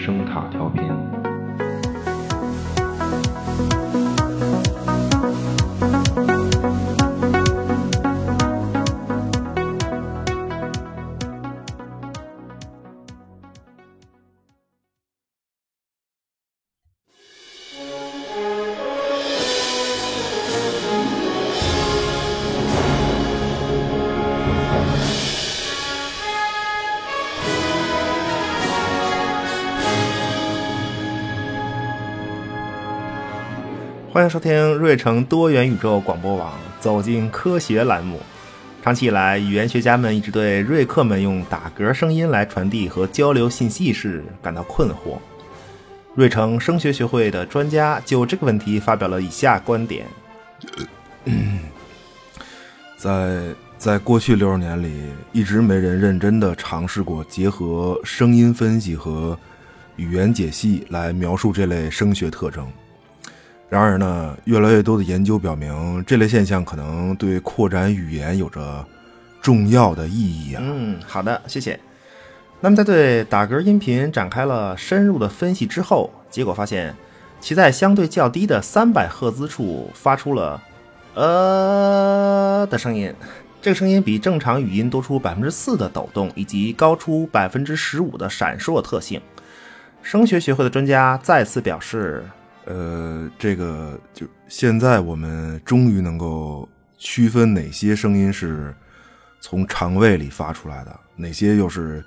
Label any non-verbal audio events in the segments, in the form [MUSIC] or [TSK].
声卡调频。欢迎收听瑞城多元宇宙广播网“走进科学”栏目。长期以来，语言学家们一直对瑞克们用打嗝声音来传递和交流信息时感到困惑。瑞城声学学会的专家就这个问题发表了以下观点：在在过去六十年里，一直没人认真的尝试过结合声音分析和语言解析来描述这类声学特征。然而呢，越来越多的研究表明，这类现象可能对扩展语言有着重要的意义啊。嗯，好的，谢谢。那么在对打嗝音频展开了深入的分析之后，结果发现，其在相对较低的三百赫兹处发出了“呃”的声音，这个声音比正常语音多出百分之四的抖动，以及高出百分之十五的闪烁特性。声学学会的专家再次表示。呃，这个就现在我们终于能够区分哪些声音是从肠胃里发出来的，哪些又是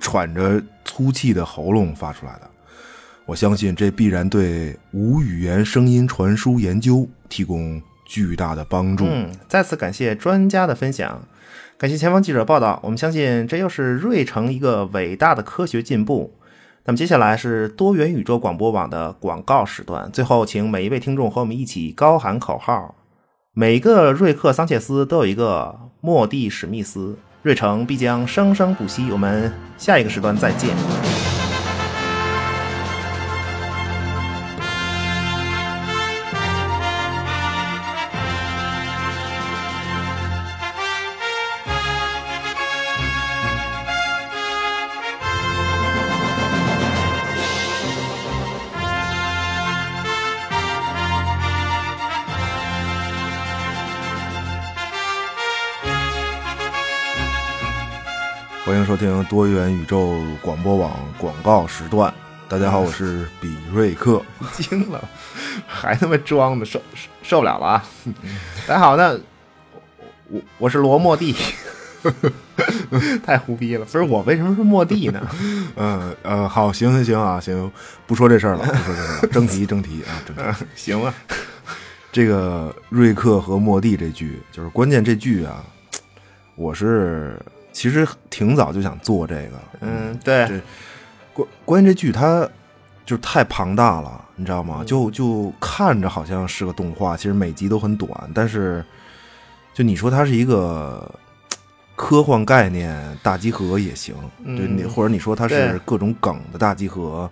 喘着粗气的喉咙发出来的。我相信这必然对无语言声音传输研究提供巨大的帮助。嗯，再次感谢专家的分享，感谢前方记者报道。我们相信这又是瑞城一个伟大的科学进步。那么接下来是多元宇宙广播网的广告时段。最后，请每一位听众和我们一起高喊口号：每个瑞克桑切斯都有一个莫蒂史密斯，瑞城必将生生不息。我们下一个时段再见。迎收听多元宇宙广播网广告时段。大家好，我是比瑞克。惊了，还他妈装的，受受不了了啊！大家好，那我我是罗莫蒂，太胡逼了。不是我为什么是莫蒂呢？[LAUGHS] 嗯呃，好，行行行啊，行，不说这事儿了，不说这事儿了。[LAUGHS] 正题正题啊，正题。行啊，这个瑞克和莫蒂这剧，就是关键这剧啊，我是。其实挺早就想做这个，嗯，对，这关关键这剧它就太庞大了，你知道吗？就就看着好像是个动画，其实每集都很短，但是就你说它是一个 [TSK] 科幻概念大集合也行，对你或者你说它是各种梗的大集合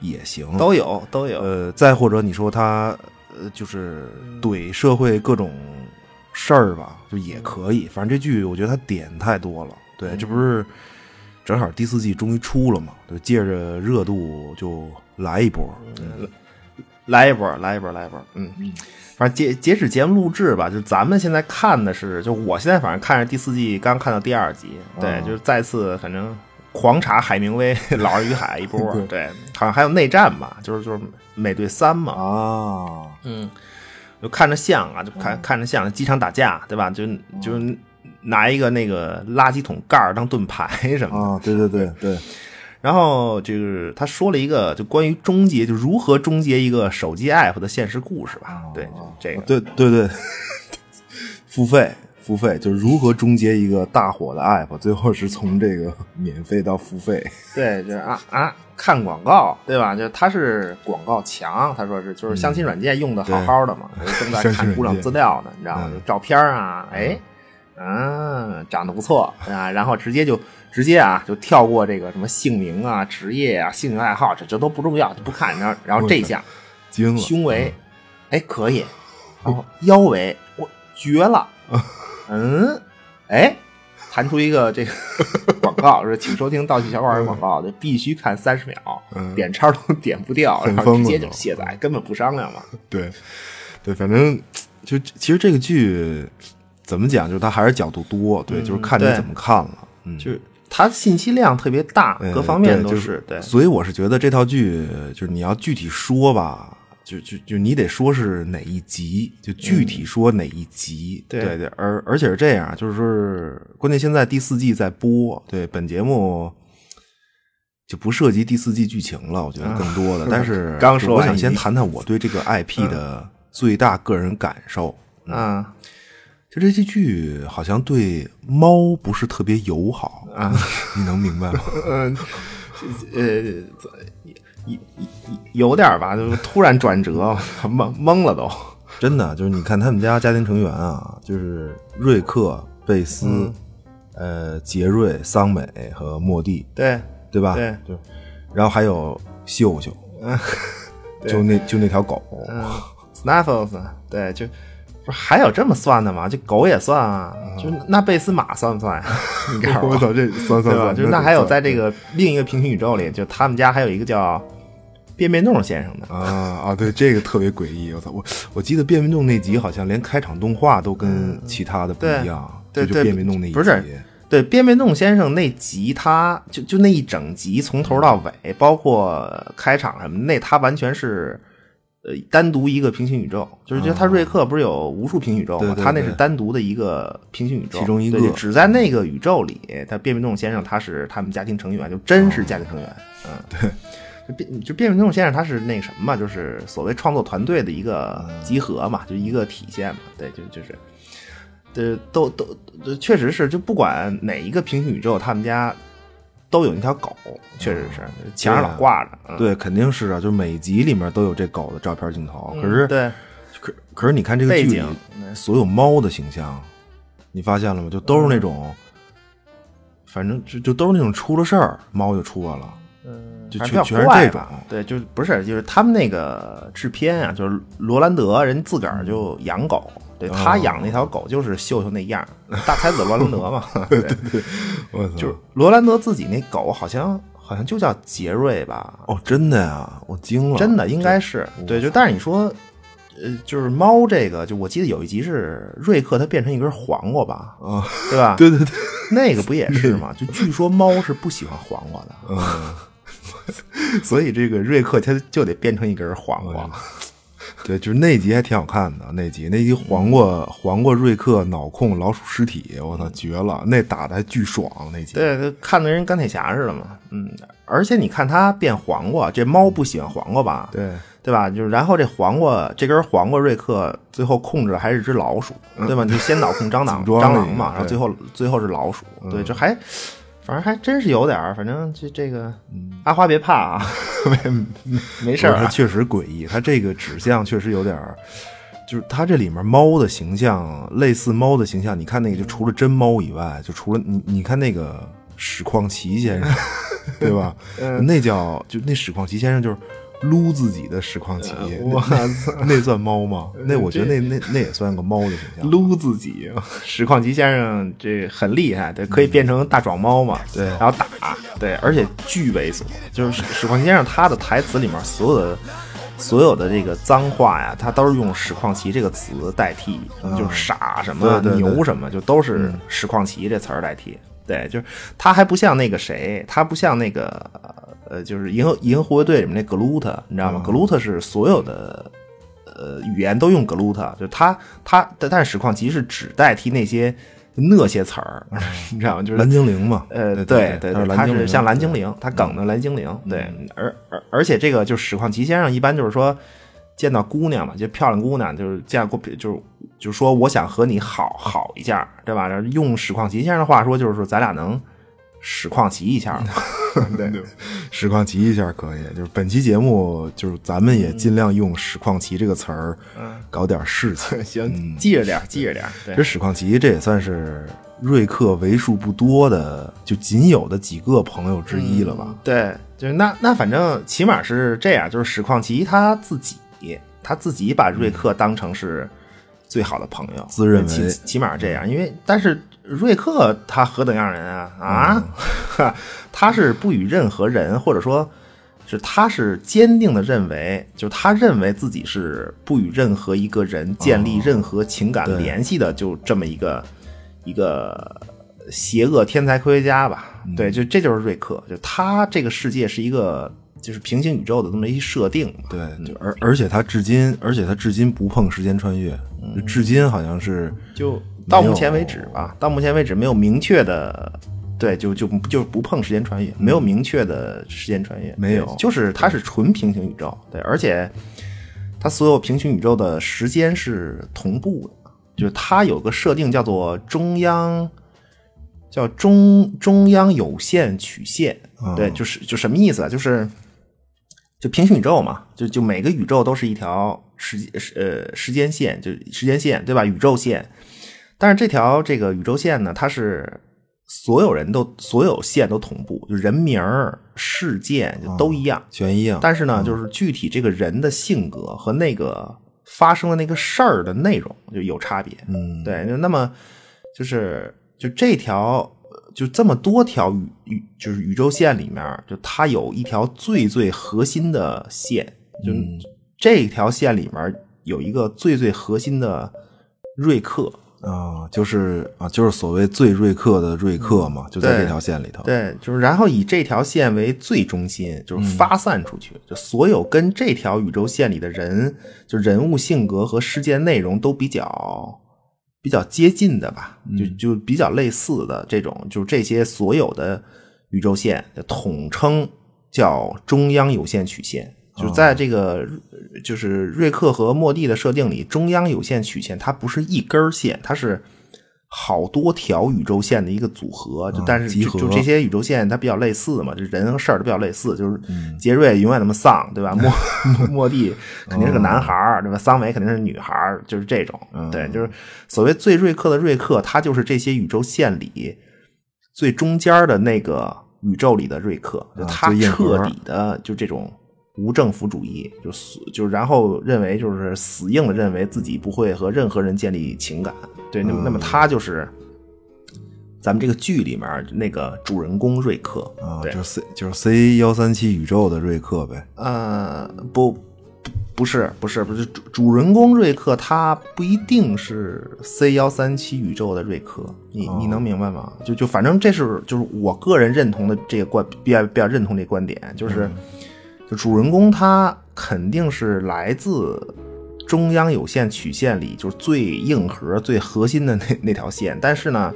也行，都有都有。呃，再或者你说它呃就是怼社会各种。事儿吧，就也可以。反正这剧我觉得它点太多了。对，这不是正好第四季终于出了嘛？就借着热度就来一波，来一波，来一波，来一波。嗯，反正截截止节目录制吧，就咱们现在看的是，就我现在反正看着第四季刚看到第二集，对，就是再次反正狂查海明威 [LAUGHS]《老人与海》一波，[LAUGHS] 对，好像还有内战吧，就是就是美队三嘛。啊，嗯。就看着像啊，就看看着像机场打架，对吧？就就拿一个那个垃圾桶盖当盾牌什么的。啊，对对对对。然后就是他说了一个，就关于终结，就如何终结一个手机 app 的现实故事吧。对，这个。对对对。[LAUGHS] 付费付费，就是如何终结一个大火的 app，最后是从这个免费到付费。对，就是啊啊。看广告，对吧？就他是广告墙，他说是就是相亲软件用的好好的嘛，[LAUGHS] 正在看姑娘资料呢，你知道吗？照片啊，哎，嗯，长得不错啊，然后直接就直接啊，就跳过这个什么姓名啊、职业啊、兴趣爱好，这这都不重要，就不看。然后然后这下，惊了，胸围，哎，可以，然后腰围，我绝了，[LAUGHS] 嗯，哎，弹出一个这个 [LAUGHS] 广告，说请收听盗趣小馆的广告，就必须看三十秒，点叉都点不掉，然后直接就卸载，根本不商量嘛。[LAUGHS] 对，对，反正就其实这个剧怎么讲，就是它还是角度多，对，就是看你怎么看了，嗯，就是它信息量特别大，各方面都是对，所以我是觉得这套剧就是你要具体说吧。就就就你得说是哪一集，就具体说哪一集，对对对，而而且是这样，就是关键现在第四季在播，对本节目就不涉及第四季剧情了，我觉得更多的，[LAUGHS] 但是刚说，我想先谈谈我对这个 IP 的最大个人感受啊，就这些剧好像对猫不是特别友好啊，你能明白吗？[LAUGHS] 嗯，呃。有点吧，就是突然转折，[LAUGHS] 懵懵了都。真的，就是你看他们家家庭成员啊，就是瑞克、贝斯、呃杰瑞、桑美和莫蒂，对对吧？对，对然后还有秀秀，就那就那条狗，Snuffles，对，就不是还有这么算的吗？这狗也算啊，就那贝斯马算不算？[LAUGHS] 你告诉我，我操，这算算算，就是那还有在这个另一个平行宇宙里，就他们家还有一个叫。变变动先生的啊啊，对，这个特别诡异。我操，我我记得变变动那集好像连开场动画都跟其他的不一样。对对，变变动那一集不是对变变动先生那集，他就就那一整集从头到尾，包括开场什么，那他完全是呃单独一个平行宇宙。就是就他瑞克不是有无数平行宇宙吗？他那是单独的一个平行宇宙，其中一个只在那个宇宙里，他变变动先生他是他们家庭成员，就真是家庭成员。嗯，对。[LAUGHS] 变就变形金刚先生，他是那什么嘛，就是所谓创作团队的一个集合嘛，就一个体现嘛。对，就就是，呃，都都确实是，就不管哪一个平行宇宙，他们家都有那条狗，确实是墙上老挂着。对，肯定是啊，就每集里面都有这狗的照片镜头。可是，对，可可是你看这个剧里所有猫的形象，你发现了吗？就都是那种，反正就就都是那种出了事儿，猫就出来了。就全全是这种，对，就是不是，就是他们那个制片啊，就是罗兰德人自个儿就养狗，对他养那条狗就是秀秀那样，大才子罗兰德嘛，[LAUGHS] 对对对，就是罗兰德自己那狗好像好像就叫杰瑞吧？哦，真的呀，我惊了，真的应该是，对，就但是你说，呃，就是猫这个，就我记得有一集是瑞克他变成一根黄瓜吧？啊，对吧？对对对，那个不也是吗？[LAUGHS] 就据说猫是不喜欢黄瓜的，嗯。[LAUGHS] 所以这个瑞克他就得变成一根黄瓜，[LAUGHS] 对，就是那集还挺好看的。那集那集黄瓜黄瓜瑞克脑控老鼠尸体，我操，绝了！那打的还巨爽。那集对，看的人钢铁侠似的嘛。嗯，而且你看他变黄瓜，这猫不喜欢黄瓜吧？对，对吧？就是然后这黄瓜这根黄瓜瑞克最后控制的还是只老鼠，对吧？就先脑控蟑 [LAUGHS] 螂蟑螂嘛，然后最后最后是老鼠，对，就还。反正还真是有点儿，反正这这个阿花别怕啊，[LAUGHS] 没没事儿。它确实诡异，它这个指向确实有点儿，就是它这里面猫的形象，类似猫的形象。你看那个，就除了真猫以外，就除了你，你看那个史况奇先生，对吧？[LAUGHS] 那叫就那史况奇先生就是。撸自己的实况奇，我操，那算猫吗？[LAUGHS] 那我觉得那那那也算个猫的形象。撸自己，实况奇先生这很厉害，对，可以变成大壮猫嘛？对，然后打，对，而且巨猥琐。就是实况奇先生他的台词里面所有的所有的这个脏话呀，他都是用实况奇这个词代替，就是傻什么牛什么，就都是实况奇这词儿代替。对，就是他还不像那个谁，他不像那个。呃，就是银河银河护卫队里面那格鲁特，你知道吗？格鲁特是所有的呃语言都用格鲁特，就是他他但是实况其实只代替那些那些词儿，[LAUGHS] 你知道吗？就是蓝精灵嘛。呃，对对，他是像蓝精灵，他梗的蓝精灵。对，而而而且这个就是史况吉先生一般就是说见到姑娘嘛，就漂亮姑娘，就是见过就是就是说我想和你好好一下，对吧？用史况奇先生的话说，就是说咱俩能。实况奇一下，[LAUGHS] 对，实况奇一下可以。就是本期节目，就是咱们也尽量用“实况奇”这个词儿，搞点事情。[LAUGHS] 行，记着点，记着点。这实况奇，这也算是瑞克为数不多的，就仅有的几个朋友之一了吧？对，就是那那反正起码是这样，就是实况奇他自己，他自己把瑞克当成是。最好的朋友，自认为。起起码这样，因为但是瑞克他何等样人啊啊，[LAUGHS] 他是不与任何人或者说。是，他是坚定的认为，就他认为自己是不与任何一个人建立任何情感联系的，就这么一个一个邪恶天才科学家吧。对，就这就是瑞克，就他这个世界是一个就是平行宇宙的这么一设定。对，就而而且他至今，而且他至今不碰时间穿越，至今好像是就到目前为止吧，到目前为止没有明确的。对，就就就不碰时间穿越，没有明确的时间穿越，没有，就是它是纯平行宇宙。对，而且它所有平行宇宙的时间是同步的，就是它有个设定叫做中央，叫中中央有限曲线。对，就是就什么意思啊？就是就平行宇宙嘛，就就每个宇宙都是一条时呃时间线，就时间线对吧？宇宙线，但是这条这个宇宙线呢，它是。所有人都所有线都同步，就人名儿、事件就都一样，全一样。但是呢，就是具体这个人的性格和那个发生的那个事儿的内容就有差别。嗯，对。那么就是就这条就这么多条宇宇就是宇宙线里面，就它有一条最最核心的线，就这条线里面有一个最最核心的瑞克。啊，就是啊，就是所谓最瑞克的瑞克嘛，就在这条线里头。对，就是然后以这条线为最中心，就是发散出去，就所有跟这条宇宙线里的人，就人物性格和事件内容都比较比较接近的吧，就就比较类似的这种，就是这些所有的宇宙线统称叫中央有限曲线。就在这个，就是瑞克和莫蒂的设定里，中央有限曲线它不是一根线，它是好多条宇宙线的一个组合。就但是就这些宇宙线它比较类似嘛，就人和事儿都比较类似。就是杰瑞永远那么丧，对吧？[LAUGHS] 莫 [LAUGHS] 莫蒂肯定是个男孩儿，对吧？桑维肯定是女孩儿，就是这种。对，就是所谓最瑞克的瑞克，他就是这些宇宙线里最中间的那个宇宙里的瑞克，就他彻底的就这种。无政府主义，就死就然后认为就是死硬的认为自己不会和任何人建立情感，对，那么那么他就是咱们这个剧里面那个主人公瑞克啊，就是 C 就是 C 幺三七宇宙的瑞克呗。呃，不，不是，不是，不是主主人公瑞克，他不一定是 C 幺三七宇宙的瑞克，你你能明白吗？就就反正这是就是我个人认同的这个观比较比较认同这观点，就是。就主人公他肯定是来自中央有线曲线里，就是最硬核、最核心的那那条线。但是呢，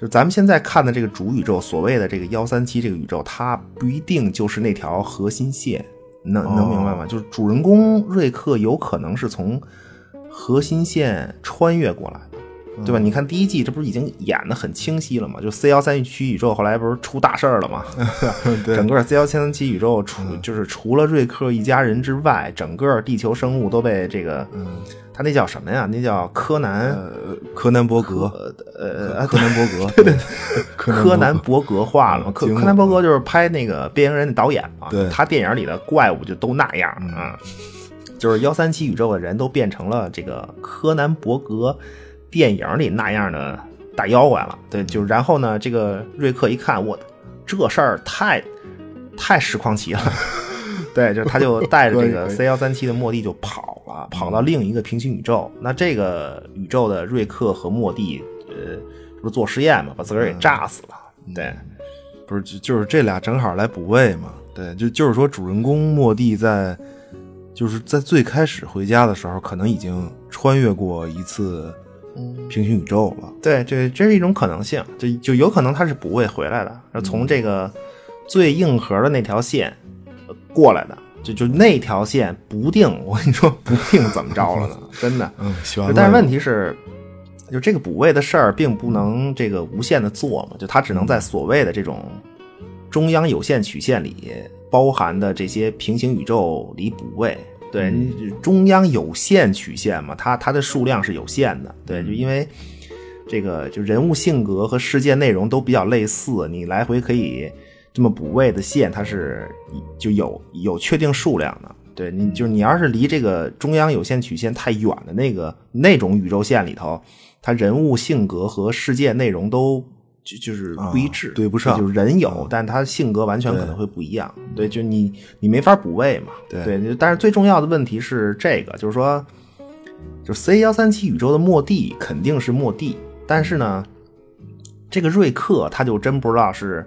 就咱们现在看的这个主宇宙，所谓的这个幺三七这个宇宙，它不一定就是那条核心线。能能明白吗？就是主人公瑞克有可能是从核心线穿越过来。对吧？你看第一季，这不是已经演的很清晰了吗？就 C 幺三七宇宙后来不是出大事儿了吗？[LAUGHS] 整个 C 幺三七宇宙除就是除了瑞克一家人之外，整个地球生物都被这个，他那叫什么呀？那叫柯南，柯南伯格，呃，柯南伯格，[LAUGHS] 对对，柯南伯格化了嘛？柯柯南伯格就是拍那个变形人的导演嘛？对，他电影里的怪物就都那样啊，就是幺三七宇宙的人都变成了这个柯南伯格。电影里那样的大妖怪了，对，就然后呢，这个瑞克一看，我这事儿太太实况奇了，[LAUGHS] 对，就他就带着这个 C 幺三七的莫蒂就跑了，跑到另一个平行宇宙。那这个宇宙的瑞克和莫蒂，呃，不是做实验嘛，把自个儿给炸死了。对，不是就就是这俩正好来补位嘛。对，就就是说主人公莫蒂在就是在最开始回家的时候，可能已经穿越过一次。平行宇宙了，对，这这是一种可能性，就就有可能他是补位回来的，从这个最硬核的那条线过来的，就就那条线不定，我跟你说不定怎么着了呢，真的。[LAUGHS] 嗯，但是问题是，就这个补位的事儿并不能这个无限的做嘛，就它只能在所谓的这种中央有限曲线里包含的这些平行宇宙里补位。对，中央有限曲线嘛，它它的数量是有限的。对，就因为这个，就人物性格和事件内容都比较类似，你来回可以这么补位的线，它是就有有确定数量的。对你就是你要是离这个中央有限曲线太远的那个那种宇宙线里头，它人物性格和世界内容都就就是不一致，啊对不上就是人有，但他性格完全可能会不一样。对，就你你没法补位嘛。对但是最重要的问题是这个，就是说，就 C 幺三七宇宙的末地肯定是末地，但是呢，这个瑞克他就真不知道是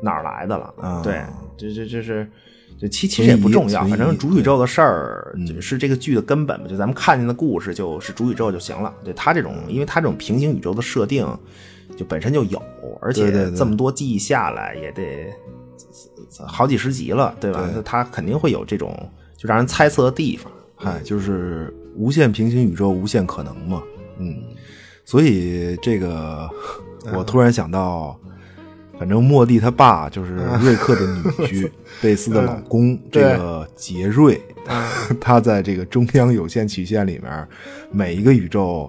哪儿来的了。啊对，这这这是。这其其实也不重要，反正主宇宙的事儿是这个剧的根本嘛，就咱们看见的故事就是主宇宙就行了。对他这种，因为他这种平行宇宙的设定就本身就有，而且这么多季下来也得好几十集了，对吧？对他肯定会有这种就让人猜测的地方。嗨，就是无限平行宇宙，无限可能嘛。嗯，所以这个我突然想到，反正莫蒂他爸就是瑞克的女婿，[LAUGHS] 贝斯的老公，这个杰瑞，[LAUGHS] 他在这个中央有限曲线里面，每一个宇宙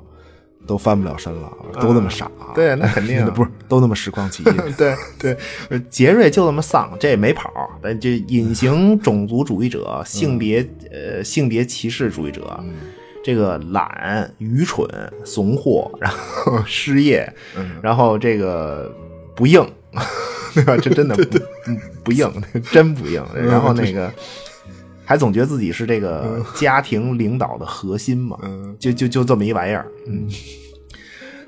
都翻不了身了，都那么傻。对那肯定啊 [LAUGHS] 不是都那么实况奇。[LAUGHS] 对对，呃杰瑞就这么丧，这也没跑。但这隐形种族主义者、性别呃性别歧视主义者，这个懒、愚蠢、怂货，然后失业，然后这个不硬，[LAUGHS] 对吧？这真的不不不硬，真不硬。然后那个。还总觉得自己是这个家庭领导的核心嘛，就就就这么一玩意儿，嗯。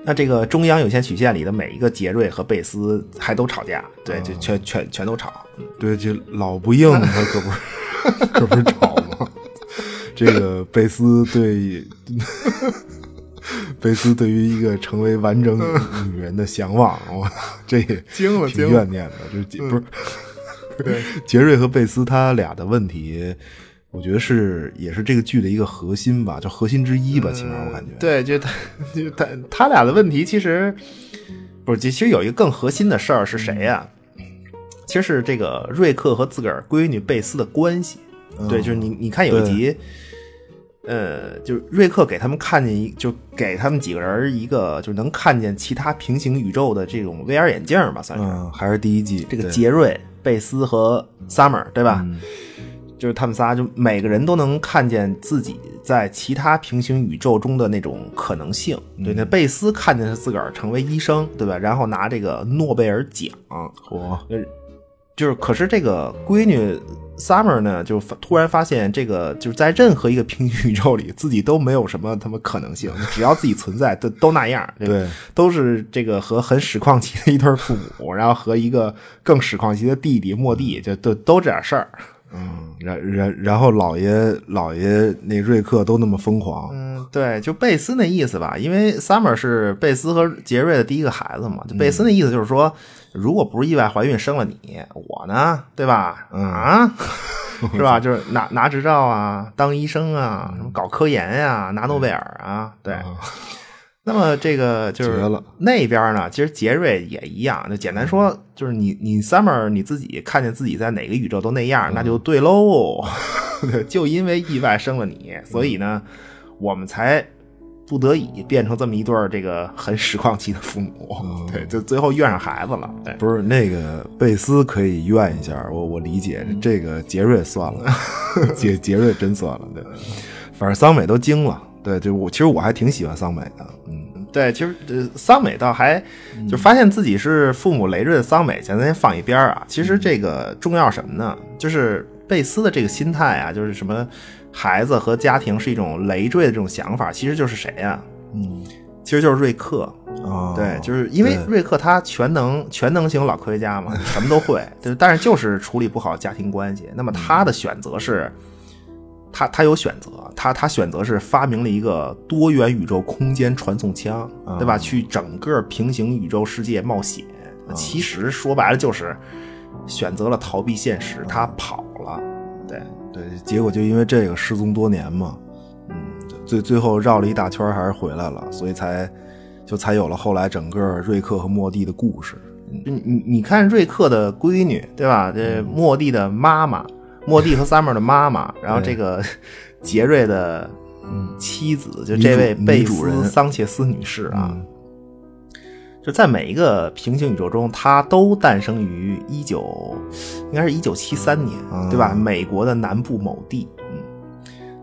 那这个中央有线曲线里的每一个杰瑞和贝斯还都吵架，对，就全全全都吵。对，就老不硬，他可不是 [LAUGHS] 可不是吵吗？这个贝斯对 [LAUGHS] 贝斯对于一个成为完整女人的向往，我这也惊了挺怨念的。就是不是 [LAUGHS] 杰瑞和贝斯他俩的问题，我觉得是也是这个剧的一个核心吧，就核心之一吧，起码我感觉。对，就他就他他俩的问题其实不是，其实有一个更核心的事儿是谁呀、其实是这个瑞克和自个儿闺女贝斯的关系。对，就是你你看有一集。呃，就是瑞克给他们看见一，就给他们几个人一个，就能看见其他平行宇宙的这种 VR 眼镜吧，算是。嗯，还是第一季这个杰瑞、贝斯和 Summer，对吧？嗯就是他们仨，就每个人都能看见自己在其他平行宇宙中的那种可能性。嗯对，那贝斯看见他自个儿成为医生，对吧？然后拿这个诺贝尔奖，嚯，就是可是这个闺女 Summer 呢，就突然发现这个就是在任何一个平行宇宙里，自己都没有什么他妈可能性，只要自己存在，都都那样。这个对，都是这个和很屎矿级的一对父母，然后和一个更屎矿级的弟弟莫蒂，就都都这点事儿。嗯，然然然后老爷老爷那瑞克都那么疯狂，嗯，对，就贝斯那意思吧，因为 Summer 是贝斯和杰瑞的第一个孩子嘛，就贝斯那意思就是说，如果不是意外怀孕生了你，我呢，对吧？啊，[LAUGHS] 是吧？就是拿拿执照啊，当医生啊，什么搞科研呀、拿诺贝尔啊，对。那么这个就是那边呢，其实杰瑞也一样。就简单说，就是你你 Summer 你自己看见自己在哪个宇宙都那样，那就对喽。[LAUGHS] 就因为意外生了你，所以呢，我们才不得已变成这么一对儿这个很实况期的父母。[LAUGHS] 对，就最后怨上孩子了。对，不是那个贝斯可以怨一下，我我理解这个杰瑞算了，杰杰瑞真算了，对，反正桑美都惊了，对，就我其实我还挺喜欢桑美的，嗯，对，其实呃，桑美倒还就发现自己是父母累赘的桑美，咱先放一边儿啊。其实这个重要什么呢？就是贝斯的这个心态啊，就是什么孩子和家庭是一种累赘的这种想法，其实就是谁呀、嗯，其实就是瑞克。啊，对，就是因为瑞克他全能全能型老科学家嘛，什么都会，[LAUGHS] 对，但是就是处理不好家庭关系。那么他的选择是，他他有选择，他他选择是发明了一个多元宇宙空间传送枪，对吧？去整个平行宇宙世界冒险。其实说白了就是选择了逃避现实，他跑了。对，结果就因为这个失踪多年嘛，嗯，最最后绕了一大圈还是回来了，所以才就才有了后来整个瑞克和莫蒂的故事，你你你看瑞克的闺女对吧？这莫蒂的妈妈，莫蒂和 Summer 的妈妈，[LAUGHS] 然后这个杰瑞的妻子，就这位女主贝主人。斯桑切斯女士啊，嗯就在每一个平行宇宙中，它都诞生于一九，应该是一九七三年，啊对吧？美国的南部某地，嗯，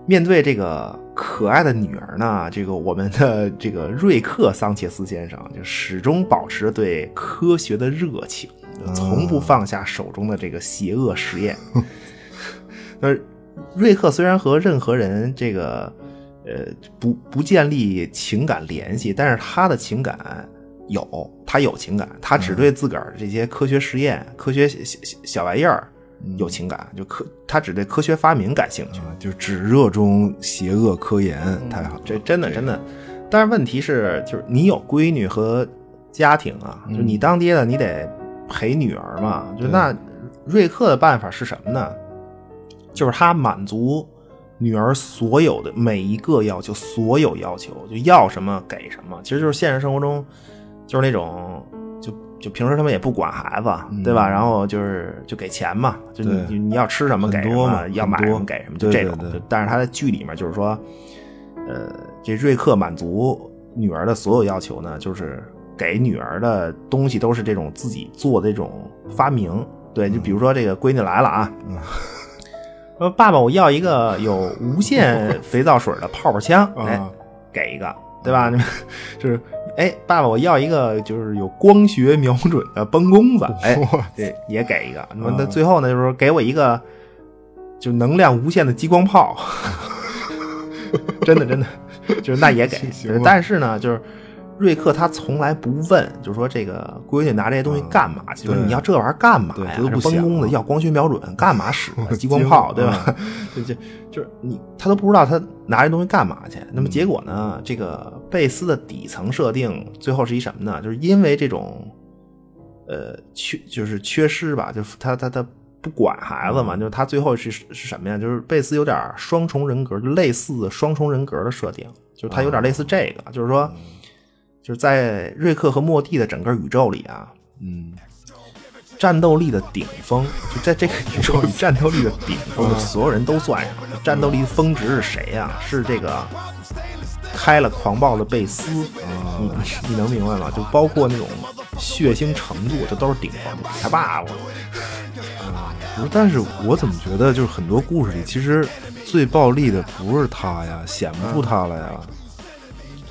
面对这个可爱的女儿呢，这个我们的这个瑞克·桑切斯先生就始终保持着对科学的热情，从不放下手中的这个邪恶实验。[LAUGHS] 那瑞克虽然和任何人这个呃不不建立情感联系，但是他的情感有，他有情感，他只对自个儿这些科学实验、科学小小小玩意儿有情感，就科他只对科学发明感兴趣。啊，就只热衷邪恶科研，太好了。这真的真的，但是问题是，就是你有闺女和家庭啊，就你当爹的，你得陪女儿嘛。就那瑞克的办法是什么呢？就是他满足女儿所有的每一个要求，所有要求，就要什么给什么。其实就是现实生活中，就是那种就就平时他们也不管孩子，对吧？然后就是就给钱嘛，就你你你要吃什么给什么，要买什么给什么，就这种。对对就但是他在剧里面就是说，呃，这瑞克满足女儿的所有要求呢，就是给女儿的东西都是这种自己做的这种发明。对，就比如说这个闺女来了啊，说爸爸，我要一个有无限 [LAUGHS] 肥皂水的泡泡枪，哎啊，给一个，对吧？[LAUGHS] 就是，哎，爸爸，我要一个就是有光学瞄准的崩弓子，哎，对，也给一个。那么那最后呢，就是说给我一个就能量无限的激光炮，[LAUGHS] 真的真的，就是那也给。但是呢，就是瑞克他从来不问，就是说这个闺女拿这些东西干嘛？就是对你要这玩意儿干嘛呀？都不这崩弓子想要光学瞄准，干嘛使啊 [LAUGHS] 激光炮，对吧？[LAUGHS] 就就就是你他都不知道他拿这东西干嘛去。那么结果呢？这个贝斯的底层设定最后是一什么呢？就是因为这种呃缺就是缺失吧，就是他他他不管孩子嘛，就是他最后是是什么呀？就是贝斯有点双重人格，就类似双重人格的设定，就是他有点类似这个，就是说就是在瑞克和莫蒂的整个宇宙里啊，嗯，战斗力的顶峰，就在这个宇宙里，战斗力的顶峰，所有人都算上。战斗力峰值是谁呀、是这个开了狂暴的贝斯，你你能明白吗？就包括那种血腥程度，这都是顶峰。他爸爸，不是，但是我怎么觉得就是很多故事里，其实最暴力的不是他呀，显不出他来呀。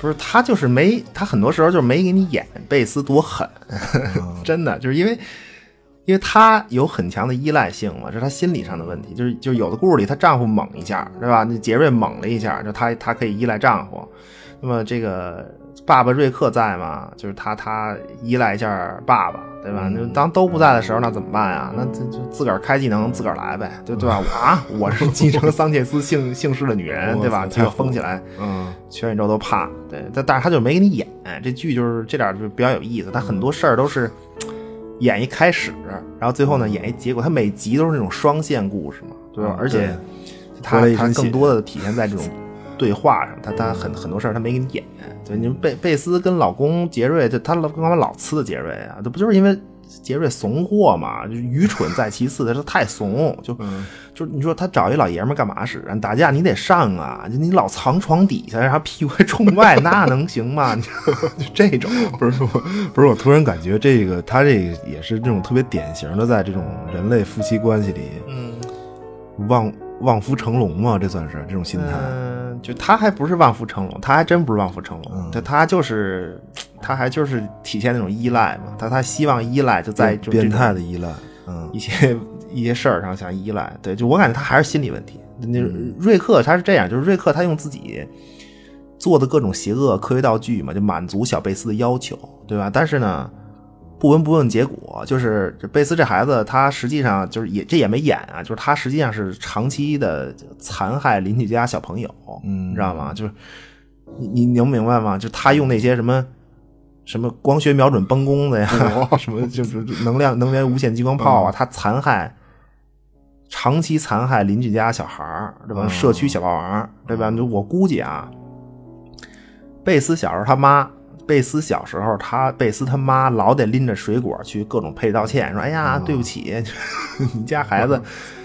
不是他就是没，他很多时候就是没给你演贝斯多狠，[LAUGHS] 真的就是因为。因为她有很强的依赖性嘛，这是她心理上的问题。就是就有的故事里，她丈夫猛一下，对吧？那杰瑞猛了一下，就她她可以依赖丈夫。那么这个爸爸瑞克在嘛，就是他他依赖一下爸爸，对吧？那当都不在的时候，那怎么办呀？那就就自个儿开技能，自个儿来呗，对对吧？我啊，我是继承桑切斯姓姓氏的女人，对吧？我操结果疯起来，嗯，全宇宙都怕。对，但但是他就没给你演，这剧就是这点就比较有意思。他很多事儿都是演一开始，然后最后呢演一结果。他每集都是那种双线故事嘛，对吧？嗯而且他他更多的体现在这种对话上，他他很很多事儿他没给你演。对，你们贝贝斯跟老公杰瑞，就他老干嘛老呲杰瑞啊？这不就是因为杰瑞怂货嘛？就愚蠢在其次，他说太怂，就、嗯就你说他找一老爷们儿干嘛使啊？打架你得上啊，就你老藏床底下，然后屁股还冲外，那能行吗？你 [LAUGHS] 就这种，不是我，不是我，突然感觉这个他这个也是这种特别典型的，在这种人类夫妻关系里，嗯望望夫成龙嘛，这算是这种心态。嗯，就他还不是望夫成龙，他还真不是望夫成龙，嗯他他就是他还就是体现那种依赖嘛，他他希望依赖就在就变态的的依赖，嗯一些一些事儿上想依赖，对，就我感觉他还是心理问题。那嗯瑞克他是这样，就是瑞克他用自己做的各种邪恶科学道具嘛，就满足小贝斯的要求，对吧？但是呢，不闻不问结果，就是这贝斯这孩子他实际上就是也这也没演啊，就是他实际上是长期的残害邻居家小朋友，嗯你知道吗？就是你你能明白吗？就他用那些什么。什么光学瞄准崩弓子呀，[LAUGHS] 什么就是能量能源无限激光炮啊，他残害长期残害邻居家小孩儿，对吧？嗯社区小霸王，对吧？我估计啊，贝斯小时候他妈，贝斯小时候他贝斯他妈老得拎着水果去各种赔礼道歉，说：“哎呀，对不起，[LAUGHS] 你家孩子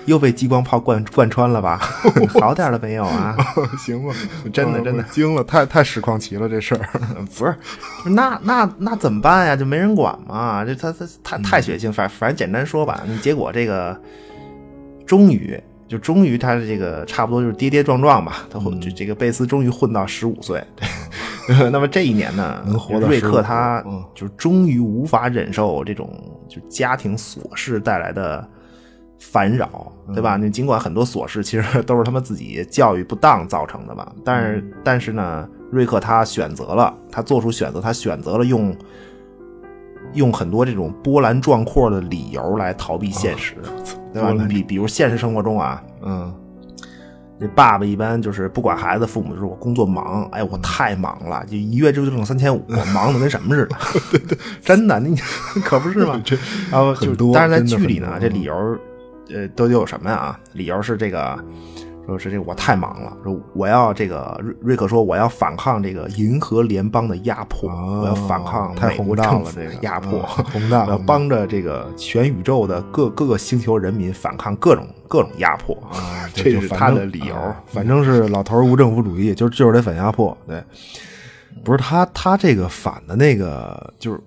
又被激光炮贯贯穿了吧？[LAUGHS] 好点了没有啊？” [LAUGHS] 行吧，真的真的我惊了，太太实况奇了这事儿。不是，那那那怎么办呀？就没人管嘛？这他他他太血腥，反反正简单说吧，结果这个终于就终于他的这个差不多就是跌跌撞撞吧，他混就这个贝斯终于混到十五岁。[LAUGHS] 那么这一年呢，能活到瑞克他嗯。就终于无法忍受这种就家庭琐事带来的烦扰，对吧？那尽管很多琐事其实都是他们自己教育不当造成的吧，但是但是呢，瑞克他选择了，他做出选择，他选择了用用很多这种波澜壮阔的理由来逃避现实，对吧？你比比如现实生活中啊，嗯这爸爸一般就是不管孩子，父母就是我工作忙，哎，我太忙了，就一月就挣三千五，[LAUGHS] 我忙的跟什么似的。对对，真的，你 [LAUGHS] 可不是吗？然后就但是在剧里呢，这理由呃都有什么呀？理由是这个。说是这我太忙了，说我要这个瑞瑞克说我要反抗这个银河联邦的压迫，哦我要反抗太美国宏大了这个压迫，啊 [LAUGHS] 宏大我要帮着这个全宇宙的各各个星球人民反抗各种各种压迫啊，[LAUGHS] 这就是他的理由。啊反正是老头儿无政府主义，就就是得反压迫。对，不是他他这个反的那个就是。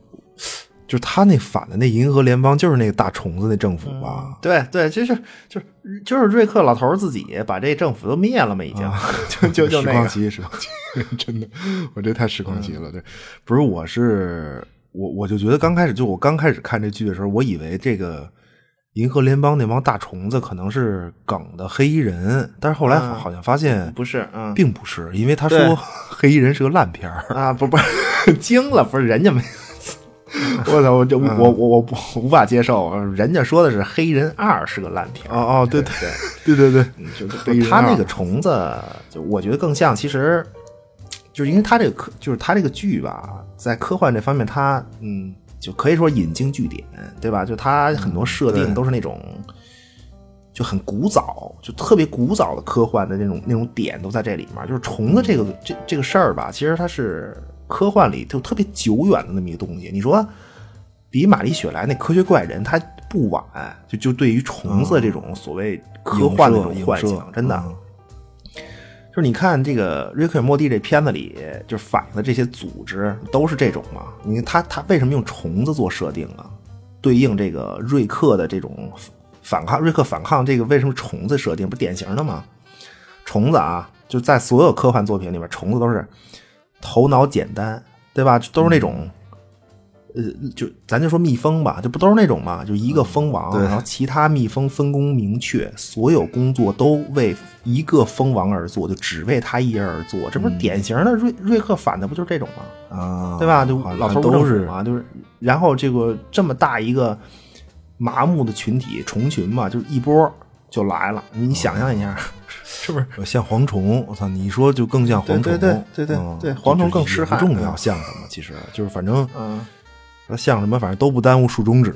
就是他那反的那银河联邦，就是那个大虫子那政府吧？对对，就是就是就是瑞克老头儿自己把这政府都灭了嘛，已经、[LAUGHS] 就就就那个。时光机，时光机，[LAUGHS] 真的，我这太时光机了。对，不是，我是我我就觉得刚开始就我刚开始看这剧的时候，我以为这个银河联邦那帮大虫子可能是梗的黑衣人，但是后来嗯好像发现不是，嗯并不是，因为他说黑衣人是个烂片儿。啊，不不是 [LAUGHS] 惊了，不是人家没。[LAUGHS] 我操！我这我我我不无法接受，人家说的是《黑人二》是个烂片哦哦，对对对对对对，他那个虫子，就我觉得更像，其实就是因为他这个科，就是他这个剧吧，在科幻这方面，他嗯，就可以说引经据典，对吧？就他很多设定都是那种就很古早，就特别古早的科幻的那种那种点都在这里面。就是虫子这个这这个事儿吧，其实它是科幻里就特别久远的那么一个东西。你说比玛丽雪莱那科学怪人，他不晚，就就对于虫子这种所谓科幻的这种幻想，真的。嗯就是你看这个《瑞克与莫蒂》这片子里，就反映的这些组织都是这种嘛？你看他他为什么用虫子做设定啊？对应这个瑞克的这种反抗，瑞克反抗这个为什么虫子设定不典型的吗？虫子啊，就在所有科幻作品里面，虫子都是头脑简单，对吧？都是那种。呃，就咱就说蜜蜂吧，这不都是那种嘛？就一个蜂王，对然后其他蜜蜂分工明确，所有工作都为一个蜂王而做，就只为他一人而做，这不是典型的瑞瑞克反的不就是这种吗？啊，对吧？就老头都是政府嘛，就是然后这个这么大一个麻木的群体虫群嘛，就是一波就来了。你想象一下，[LAUGHS] 是不是？像蝗虫，我操！你一说就更像蝗虫，对对对对对嗯对蝗虫更就是痴汉也不重要，嗯像什么？其实就是反正嗯，它像什么，反正都不耽误竖中指。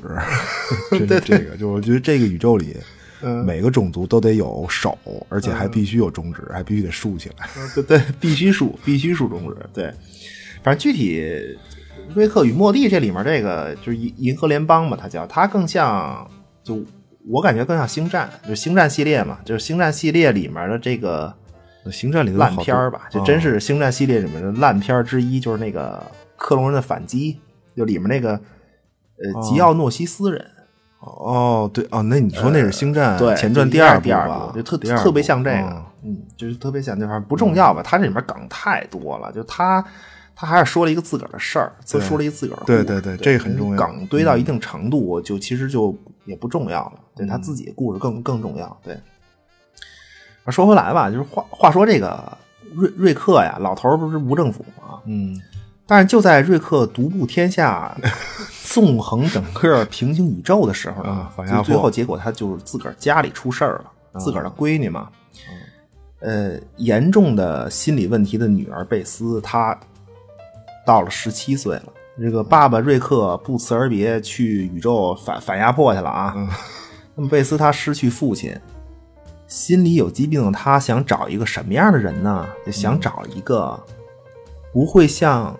[LAUGHS] 这这个，就我觉得这个宇宙里，嗯每个种族都得有手，而且还必须有中指，还必须得竖起来。对对，[LAUGHS] 必须竖，必须竖中指。对，反正具体瑞克与莫蒂这里面这个就是银银河联邦嘛，它叫它更像，就我感觉更像星战，就是星战系列嘛，就是星战系列里面的这个星战里的烂片儿吧，就啊真是星战系列里面的烂片儿之一，就是那个克隆人的反击，就里面那个呃吉奥诺西斯人，哦，对哦，那你说那是星战对，前传第二部第二吧？就特特别像这个嗯，嗯，就是特别像这玩意儿不重要吧？它这里面梗太多了，就他他还是说了一个自个儿的事儿，就说了一个自个儿的对故事对对这个很重要嗯梗堆到一定程度，就其实就也不重要了，对他自己的故事更更重要。对，说回来吧，就是话话说这个瑞瑞克呀，老头不是无政府吗？嗯，但是就在瑞克独步天下、[LAUGHS] 纵横整个平行宇宙的时候呢最最后结果他就是自个儿家里出事儿了，自个儿的闺女嘛，呃，严重的心理问题的女儿贝斯，她到了十七岁了。这个爸爸瑞克不辞而别去宇宙反反压迫去了啊。那么贝斯他失去父亲，心里有疾病的他想找一个什么样的人呢？就想找一个不会像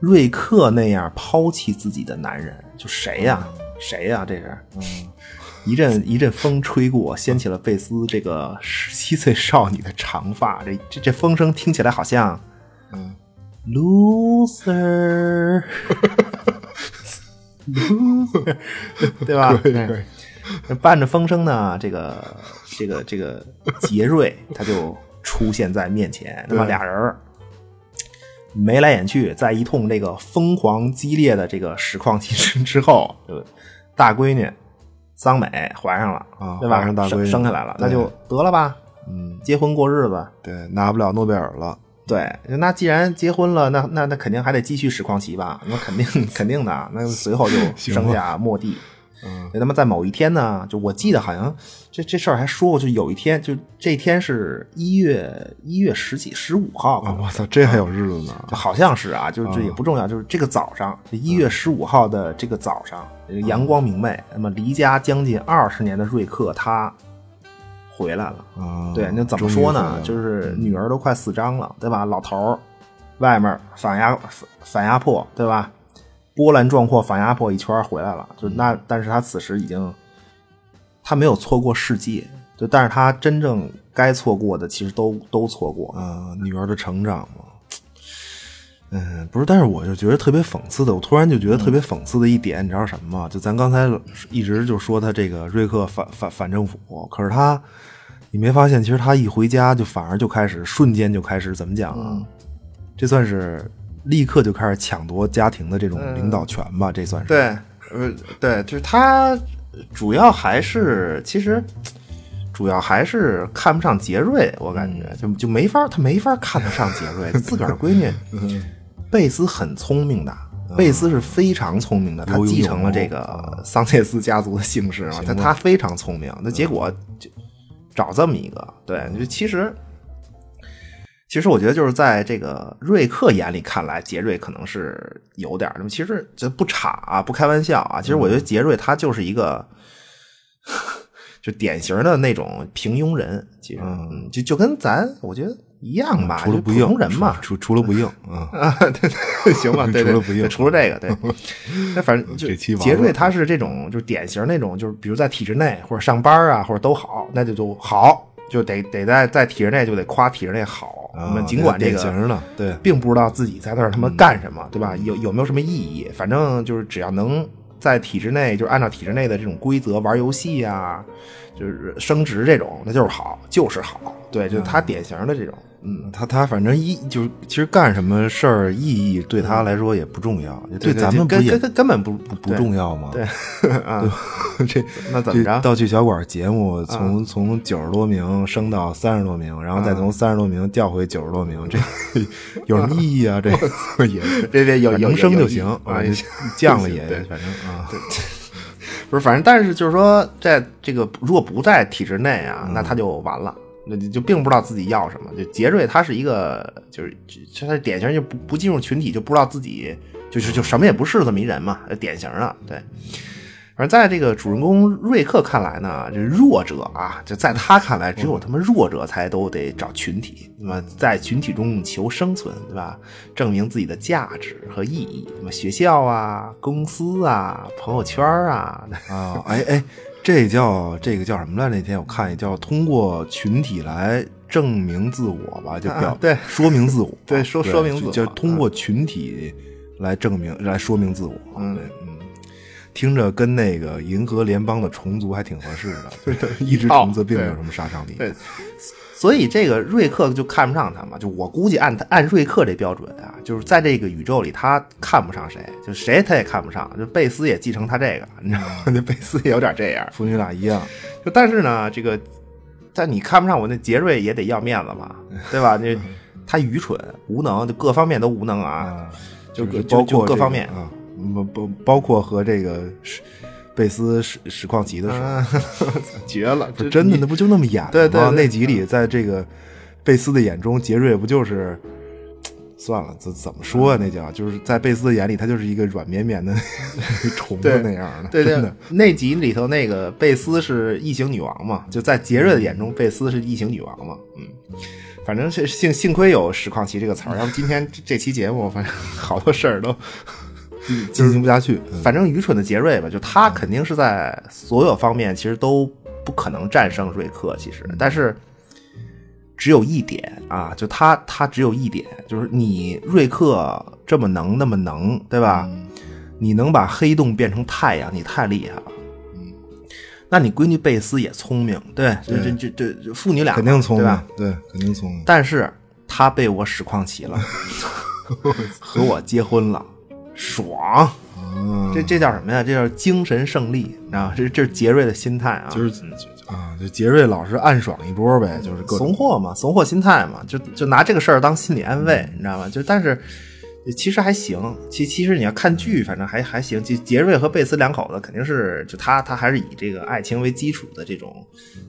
瑞克那样抛弃自己的男人。就谁呀、谁呀、这是。一阵一阵风吹过，掀起了贝斯这个十七岁少女的长发。这这这风声听起来好像，嗯，loser，loser，[LAUGHS] 对吧？可以可以对伴着风声呢，这个这个这个杰瑞他就出现在面前，那么俩人儿眉来眼去，在一通这个疯狂激烈的这个实况竞争之后，就大闺女桑美怀上了啊对吧？生下来了，那就得了吧，嗯，结婚过日子。对，拿不了诺贝尔了。对，那既然结婚了，那那那肯定还得继续实况期吧？那肯定 [LAUGHS] 肯定的，那随后就生下莫蒂。嗯，那么在某一天呢，就我记得好像这这事儿还说过，就有一天，就这天是一月一月十几十五号吧啊，我操，这还有日子呢。就好像是啊，就是这也不重要，就是这个早上，一月十五号的这个早上，这个阳光明媚，那么离家将近二十年的瑞克他回来了。啊，对，那怎么说呢？就是女儿都快四张了，对吧？老头儿外面反压反反压迫，对吧？波澜壮阔，反压迫一圈回来了，就那，但是他此时已经，他没有错过世界，就但是他真正该错过的，其实都都错过。嗯，女儿的成长嘛。嗯，不是，但是我就觉得特别讽刺的，我突然就觉得特别讽刺的一点，你知道什么吗？就咱刚才一直就说他这个瑞克反反反政府，可是他，你没发现，其实他一回家就反而就开始瞬间就开始怎么讲啊？这算是立刻就开始抢夺家庭的这种领导权吧？这算是对，呃，对，就是他主要还是其实主要还是看不上杰瑞，我感觉就就没法他没法看得上杰瑞，自个儿闺女 [LAUGHS] 贝斯很聪明的。贝斯是非常聪明的，他继承了这个桑切斯家族的姓氏嘛，他他非常聪明，那结果就找这么一个，对，就其实其实我觉得就是在这个瑞克眼里看来，杰瑞可能是有点儿，那么其实这不差啊，不开玩笑啊。其实我觉得杰瑞他就是一个，[LAUGHS] 就典型的那种平庸人，其实嗯，就就跟咱我觉得一样吧，就普除了不硬通人嘛，除除了不硬啊，[LAUGHS] 啊，对对，行吧，[LAUGHS] 对对，除了不硬除了这个，对，那反正杰瑞他是这种，就是典型那种，就是比如在体制内或者上班啊，或者都好，那就就好，就得得在在体制内就得夸体制内好。啊我们尽管这个对并不知道自己在那儿他妈干什么，对吧？有有没有什么意义？反正就是只要能在体制内，就是按照体制内的这种规则玩游戏啊，就是升职这种，那就是好，就是好。对，就是他典型的这种，嗯，他他反正意就是其实干什么事儿意义对他来说也不重要，对咱们不也根根根根本不不不重要吗？对 [LAUGHS] 啊，这那怎么着这道具小馆节目从从九十多名升到三十多名，然后再从三十多名调回九十多名，这 [LAUGHS] 有什么意义啊？这个也是别别有有能升就行啊，[LAUGHS] 降了也反正啊，对不是，反正但是就是说，在这个如果不在体制内啊，那他就完了，那就就并不知道自己要什么。就杰瑞他是一个，就是就他典型就不不进入群体，就不知道自己就是就什么也不是这么一人嘛，典型的对。而在这个主人公瑞克看来呢，这弱者啊，就在他看来，只有他妈弱者才都得找群体，那么在群体中求生存，对吧？证明自己的价值和意义。那么学校啊、公司啊、朋友圈啊，啊，哎哎，这叫这个叫什么来？那天我看一叫通过群体来证明自我吧，就表、啊对。说明自我，[LAUGHS] 对说说明自我。通过群体来证明、来说明自我。嗯。对，嗯，听着跟那个银河联邦的虫族还挺合适的，[LAUGHS] 就是一只虫子并没有什么杀伤力。对所以这个瑞克就看不上他嘛。就我估计按按瑞克这标准啊，就是在这个宇宙里他看不上谁，就谁他也看不上。就贝斯也继承他这个，你知道吗？那贝斯也有点这样。父女俩一样，就但是呢，这个但你看不上我那杰瑞也得要面子嘛，[LAUGHS] 对吧？那他愚蠢无能，就各方面都无能啊。啊，就包括这个各方面啊，不不包括和这个史贝斯实实况集的时候，啊，绝了！这真的，那不就那么演的吗？对对对那集里，在这个贝斯的眼中，杰瑞不就是？算了，怎怎么说啊？那叫就是在贝斯的眼里，他就是一个软绵绵的 [LAUGHS] 虫子那样的。对对真的，那集里头那个贝斯是异形女王嘛？就在杰瑞的眼中，贝斯是异形女王嘛？嗯，反正是幸幸亏有实况奇这个词儿，要不今天这这期节目，反正好多事儿都，进行不下去。嗯反正愚蠢的杰瑞吧，就他肯定是在所有方面其实都不可能战胜瑞克，其实，但是只有一点啊，就他他只有一点，就是你瑞克这么能那么能，对吧？你能把黑洞变成太阳，你太厉害了。那你闺女贝斯也聪明，对，这这这这这父女俩肯定聪明对吧？，对，肯定聪明。但是她被我使矿骑了，[LAUGHS] 和我结婚了，爽！嗯，这这叫什么呀？这叫精神胜利，你知道吗？这这是杰瑞的心态啊，就是啊，就杰瑞老是暗爽一波呗，就是各怂货嘛，怂货心态嘛，就就拿这个事儿当心理安慰，你知道吗？就但是其实还行，其其实你要看剧，反正还还行。就杰瑞和贝斯两口子肯定是，就他他还是以这个爱情为基础的这种，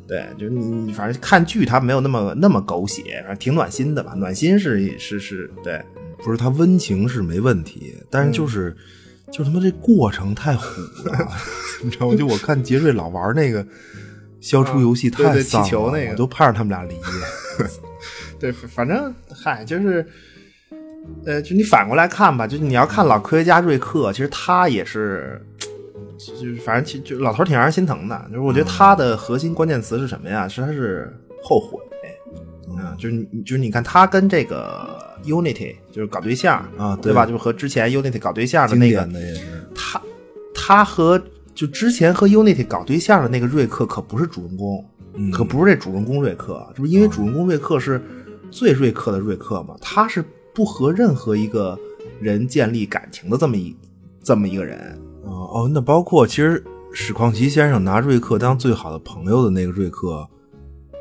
对，就是你你反正看剧他没有那么那么狗血，反正挺暖心的吧，暖心是是是，对，不是他温情是没问题，但是就是、就他妈这过程太虎了，[LAUGHS] 你知道吗？就我看杰瑞老玩那个消除游戏太丧了，气球那个我都盼着他们俩离。[LAUGHS] 对，反正嗨，就是，呃，就你反过来看吧，就你要看老科学家瑞克，其实他也是，[TSK] 就是反正其就老头挺让人心疼的。就是我觉得他的核心关键词是什么呀？是他是后悔。嗯，就是你，就是你看他跟这个 Unity 就是搞对象啊对对吧？就是和之前 Unity 搞对象的那个他他和就之前和 Unity 搞对象的那个瑞克可不是主人公，嗯可不是这主人公瑞克，这不是因为主人公瑞克是最瑞克的瑞克嘛？他是不和任何一个人建立感情的这么一这么一个人。哦哦，那包括其实史况奇先生拿瑞克当最好的朋友的那个瑞克，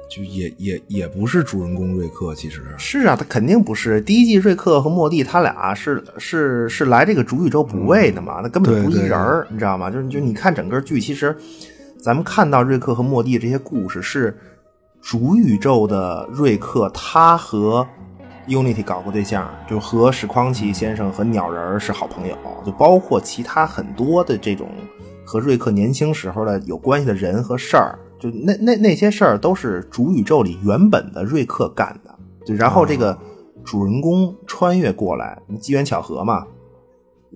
就也也也不是主人公瑞克，其实是啊，他肯定不是。第一季瑞克和莫蒂他俩是是是来这个主宇宙补位的嘛，那根本不是一人儿，你知道吗？就是就你看整个剧，其实咱们看到瑞克和莫蒂这些故事是主宇宙的瑞克，他和 Unity 搞过对象，就和史匡奇先生和鸟人儿是好朋友，就包括其他很多的这种和瑞克年轻时候的有关系的人和事儿，就那那那些事儿都是主宇宙里原本的瑞克干的。就然后这个主人公穿越过来，机缘巧合嘛，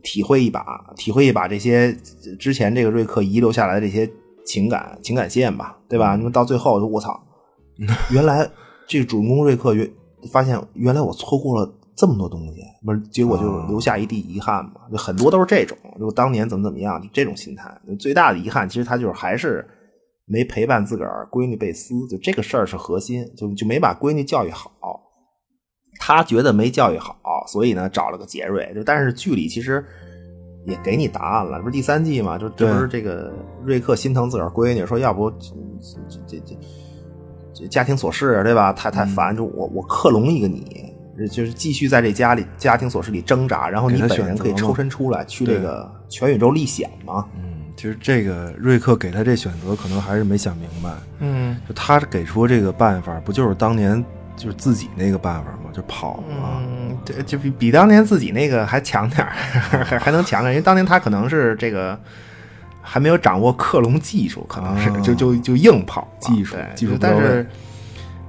体会一把，体会一把这些之前这个瑞克遗留下来的这些情感情感线吧，对吧？那么到最后，我操，[LAUGHS] 原来这个主人公瑞克原发现原来我错过了这么多东西，不是，结果就留下一地遗憾嘛。就很多都是这种，就当年怎么怎么样，就这种心态。最大的遗憾，其实他就是还是没陪伴自个儿闺女贝斯，就这个事儿是核心，就就没把闺女教育好。他觉得没教育好，所以呢找了个杰瑞。就但是剧里其实也给你答案了，不是第三季嘛？就这不是这个瑞克心疼自个儿闺女，说要不这这这这家庭琐事对吧？太太烦，就我我克隆一个你，就是继续在这家里家庭琐事里挣扎，然后你本人可以抽身出来去这个全宇宙历险嘛？嗯，其实这个瑞克给他这选择，可能还是没想明白。嗯就他给出这个办法，不就是当年就是自己那个办法吗？就跑嘛。嗯，这就比比当年自己那个还强点儿，还 [LAUGHS] 还能强点儿，因为当年他可能是这个还没有掌握克隆技术，可能是、啊就就就硬跑技术技术但是。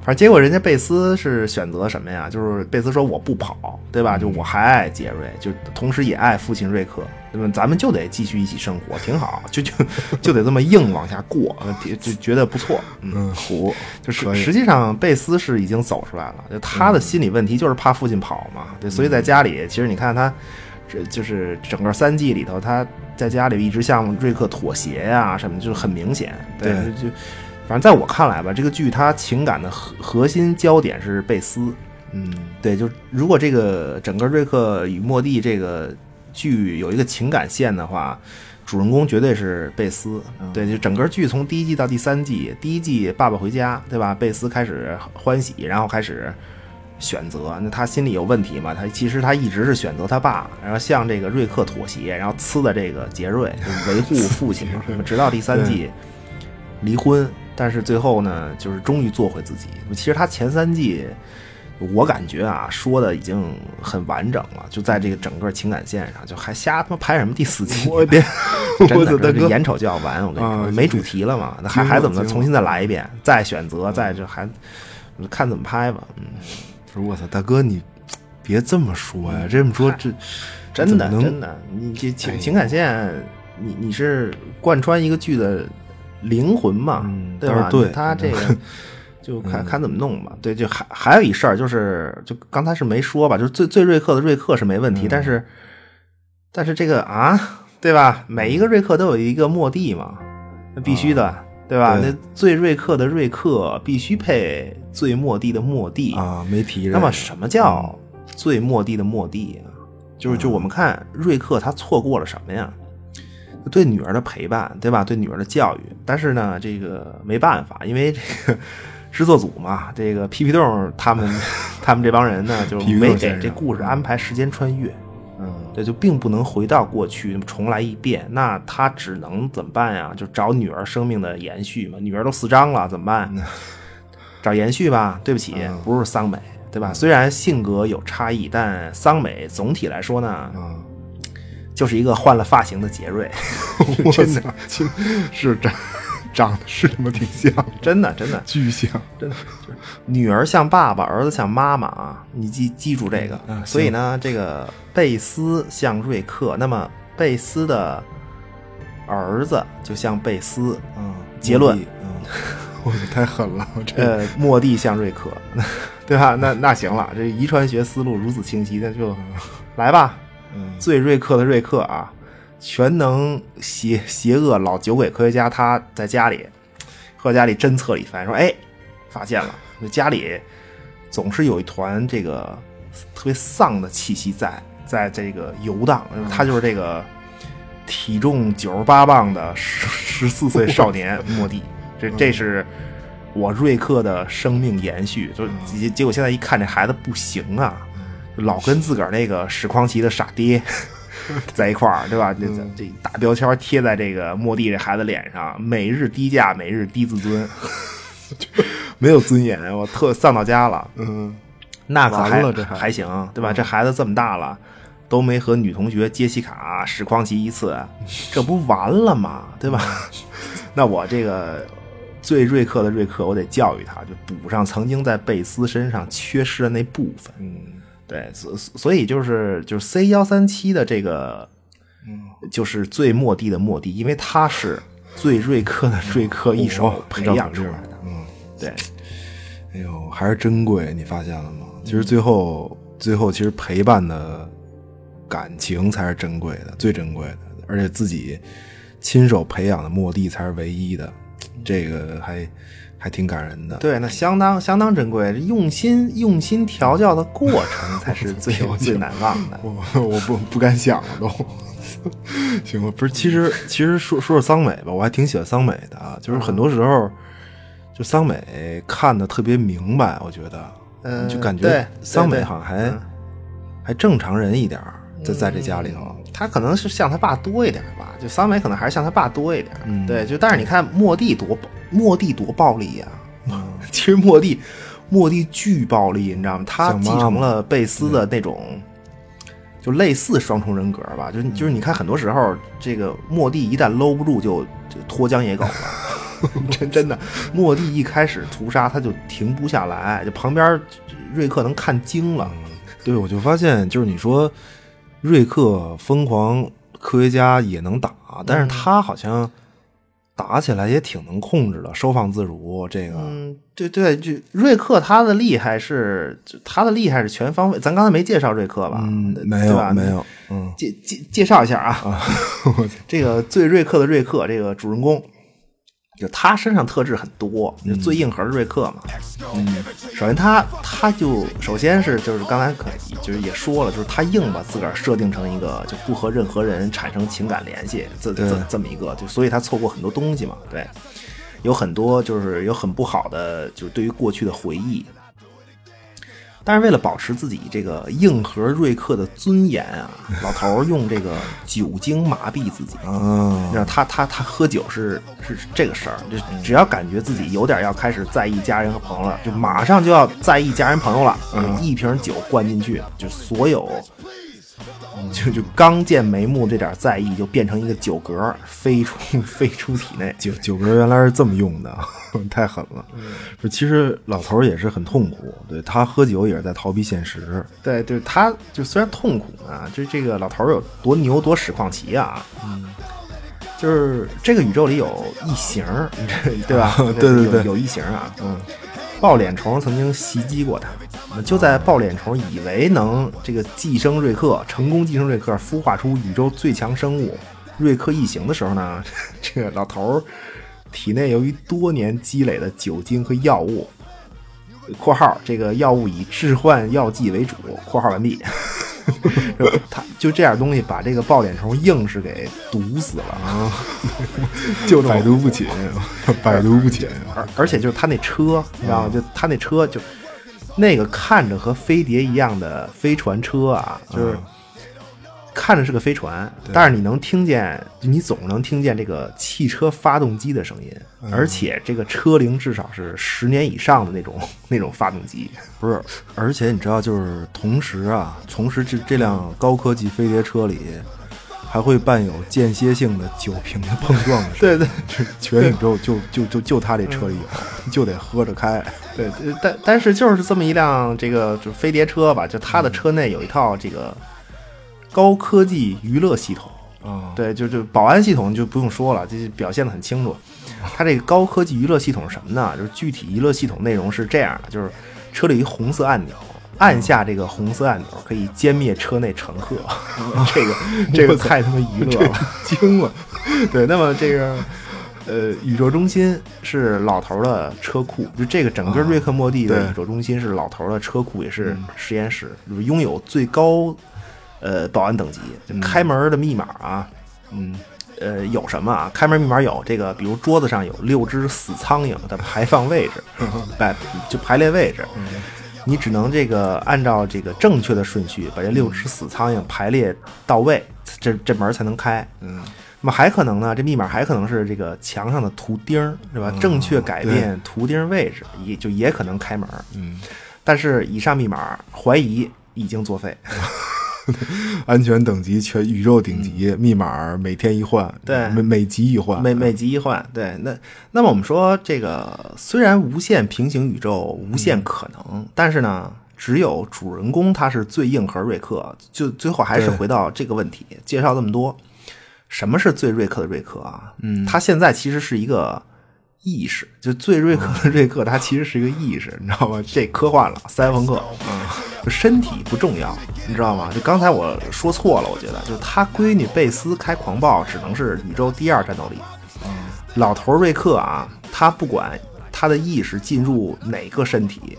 反正结果人家贝斯是选择什么呀？就是贝斯说我不跑，对吧？就我还爱杰瑞，就同时也爱父亲瑞克，对吧？咱们就得继续一起生活，挺好，就就就得这么硬往下过，就就觉得不错，嗯嗯，虎就是实际上贝斯是已经走出来了，就他的心理问题就是怕父亲跑嘛，对，所以在家里，其实你看他，这就是整个三季里头，他在家里一直向瑞克妥协呀、什么，就是很明显，对，对就反正在我看来吧，这个剧它情感的核核心焦点是贝斯，嗯，对，就如果这个整个瑞克与莫蒂这个剧有一个情感线的话，主人公绝对是贝斯。对，就整个剧从第一季到第三季，第一季爸爸回家，对吧？贝斯开始欢喜，然后开始选择，那他心里有问题嘛？他其实他一直是选择他爸，然后向这个瑞克妥协，然后呲的这个杰瑞，就维护父亲嘛。直到第三季离婚，但是最后呢，就是终于做回自己。其实他前三季。我感觉啊，说的已经很完整了，就在这个整个情感线上，就还瞎他妈拍什么第四季？我天，[LAUGHS] 真的，我的大哥，这眼瞅就要完，我跟你说，啊没主题了嘛，那还还怎么重新再来一遍，再选择，再就还看怎么拍吧。嗯，我操，大哥你别这么说呀，这么说这真的真的，你这情情感线，你你是贯穿一个剧的灵魂嘛，嗯对吧？对他这个。就看看怎么弄吧。对，就还还有一事儿，就是就刚才是没说吧，就是最最瑞克的瑞克是没问题，但是但是这个啊，对吧？每一个瑞克都有一个末地嘛，那必须的，对吧？对那最瑞克的瑞克必须配最末地的末地。啊，没提。那么什么叫最末地的末地啊？就是就我们看瑞克他错过了什么呀？对女儿的陪伴，对吧？对女儿的教育，但是呢，这个没办法，因为这个制作组嘛，这个皮皮豆他们 [LAUGHS] 他们这帮人呢，就没给这故事安排时间穿越，嗯，对，就并不能回到过去重来一遍。那他只能怎么办呀？就找女儿生命的延续嘛。女儿都四张了，怎么办？找延续吧。对不起，嗯不是桑美，对吧？虽然性格有差异，但桑美总体来说呢，嗯，就是一个换了发型的杰瑞。[LAUGHS] 我真的操，是长长得是他妈挺像，真的，真的，巨像。真的，女儿像爸爸，儿子像妈妈啊！你记记住这个。嗯所以呢，这个贝斯像瑞克，那么贝斯的儿子就像贝斯，嗯，结论，嗯，[LAUGHS] 我操，太狠了，我这呃，莫蒂像瑞克，[LAUGHS] 对吧？那那行了，这遗传学思路如此清晰，那就来吧。嗯最瑞克的瑞克啊，全能邪邪恶老酒鬼科学家，他在家里，科学家里侦测了一番，说：“哎，发现了，就家里总是有一团这个特别丧的气息在，在这个游荡。他就是这个体重九十八磅的十十四岁少年莫蒂，这这是。”我瑞克的生命延续，就结结果现在一看这孩子不行啊，老跟自个儿那个史匡奇的傻爹 [LAUGHS] 在一块儿，对吧？这这这大标签贴在这个莫蒂这孩子脸上，每日低价，每日低自尊，[LAUGHS] [LAUGHS] 没有尊严，我特丧到家了。嗯，那可还还还行，对吧？这孩子这么大了，都没和女同学杰西卡、史匡奇一次，这不完了吗？对吧？那我这个最瑞克的瑞克，我得教育他，就补上曾经在贝斯身上缺失的那部分。嗯，对，所所以就是就是 C 幺三七的这个，就是最末地的末地，因为他是最瑞克的瑞克一手培养出来的。嗯，对，哎呦，还是珍贵，你发现了吗？其实最后，最后其实陪伴的感情才是珍贵的，最珍贵的，而且自己亲手培养的莫蒂才是唯一的，这个还还挺感人的。对，那相当相当珍贵，用心用心调教的过程 [LAUGHS] 才是最最难忘的。我我不不敢想了都。[LAUGHS] 行吧，不是，其实其实说说说桑美吧，我还挺喜欢桑美的啊，就是很多时候，就桑美看的特别明白，我觉得，嗯就感对觉桑美好像还、嗯还正常人一点儿，在在这家里头，他可能是像他爸多一点吧，就桑美可能还是像他爸多一点。嗯对，就但是你看莫蒂多莫蒂多暴力呀、嗯 [LAUGHS] 其实莫蒂莫蒂巨暴力，你知道吗？他继承了贝斯的那种，就类似双重人格吧。就是就是你看，很多时候这个莫蒂一旦搂不住就，就脱缰野狗了。[LAUGHS] 真真的，莫蒂一开始屠杀他就停不下来，就旁边瑞克能看惊了。对，我就发现，就是你说瑞克疯狂科学家也能打，但是他好像打起来也挺能控制的，收放自如。这个，嗯，对对，就瑞克他的厉害是，他的厉害是全方位。咱刚才没介绍瑞克吧？嗯，没对吧有没有，嗯，介介介绍一下啊，这个最瑞克的瑞克，这个主人公，就他身上特质很多，就最硬核的瑞克嘛。嗯，首先他他就首先是就是刚才可就是也说了，就是他硬把自个儿设定成一个就不和任何人产生情感联系，这这这么一个，就所以他错过很多东西嘛。对，有很多就是有很不好的，就是对于过去的回忆。但是为了保持自己这个硬核瑞克的尊严啊，老头儿用这个酒精麻痹自己。嗯你知道他他他喝酒是是是这个事儿，就只要感觉自己有点要开始在意家人和朋友了，就马上就要在意家人朋友了。嗯，一瓶酒灌进去，就所有，就就刚见眉目这点在意，就变成一个酒嗝飞出 [LAUGHS] 飞出体内。酒酒嗝原来是这么用的，[LAUGHS] 太狠了。不，其实老头儿也是很痛苦，对他喝酒也是在逃避现实。对，对，他就虽然痛苦啊，这这个老头儿有多牛多史矿奇啊，嗯，就是这个宇宙里有异形儿，[LAUGHS] 对吧？对对对有有异形啊，嗯，抱脸虫曾经袭击过他，就在抱脸虫以为能这个寄生瑞克，成功寄生瑞克，孵化出宇宙最强生物瑞克异形的时候呢，这个老头儿体内由于多年积累的酒精和药物（括号这个药物以致幻药剂为主）（括号完毕）。[LAUGHS] 他就这点东西把这个抱脸虫硬是给毒死了啊！[LAUGHS] 就百毒不侵，百毒不侵。而而且就是他那车，你知道吗？就他那车就那个看着和飞碟一样的飞船车啊，就是看着是个飞船，但是你能听见，你总能听见这个汽车发动机的声音，而且这个车龄至少是十年以上的那种 [LAUGHS] 那种发动机。不是，而且你知道，就是同时啊，同时这这辆高科技飞碟车里还会伴有间歇性的酒瓶的碰撞的声音。对对这全宇宙就就就就他这车里有，就得喝着开。对，呃但但是就是这么一辆这个就飞碟车吧，就他的车内有一套这个高科技娱乐系统。啊，对，就就保安系统就不用说了，这表现的很清楚。[LAUGHS] 它这个高科技娱乐系统是什么呢？就是具体娱乐系统内容是这样的，就是车里一红色按钮，按下这个红色按钮可以歼灭车内乘客。[LAUGHS] 这个这个 [LAUGHS] 太他妈娱乐了，惊了。[LAUGHS] 对，那么这个呃，宇宙中心是老头儿的车库，就这个整个瑞克莫蒂的宇宙中心是老头儿的车库，也是实验室，就是拥有最高呃保安等级，就开门的密码啊，嗯。呃，有什么啊？开门密码有这个，比如桌子上有六只死苍蝇的排放位置，排就排列位置，你只能这个按照这个正确的顺序把这六只死苍蝇排列到位，这这门才能开。嗯，那么还可能呢，这密码还可能是这个墙上的图钉，是吧？正确改变图钉位置，也就也可能开门。嗯，但是以上密码怀疑已经作废。[LAUGHS] [LAUGHS] 安全等级全宇宙顶级，密码每天一换，对。每每集一换，每每集一换，对，那那么我们说这个虽然无限平行宇宙无限可能，但是呢，只有主人公他是最硬核瑞克，就最后还是回到这个问题，介绍这么多，什么是最瑞克的瑞克啊？嗯。他现在其实是一个意识，就最瑞克的 [LAUGHS] 瑞克，他其实是一个意识，你知道吗？这科幻了，赛博朋克，就身体不重要，你知道吗？就刚才我说错了，我觉得就是他闺女贝斯开狂暴，只能是宇宙第二战斗力。老头瑞克啊，他不管他的意识进入哪个身体，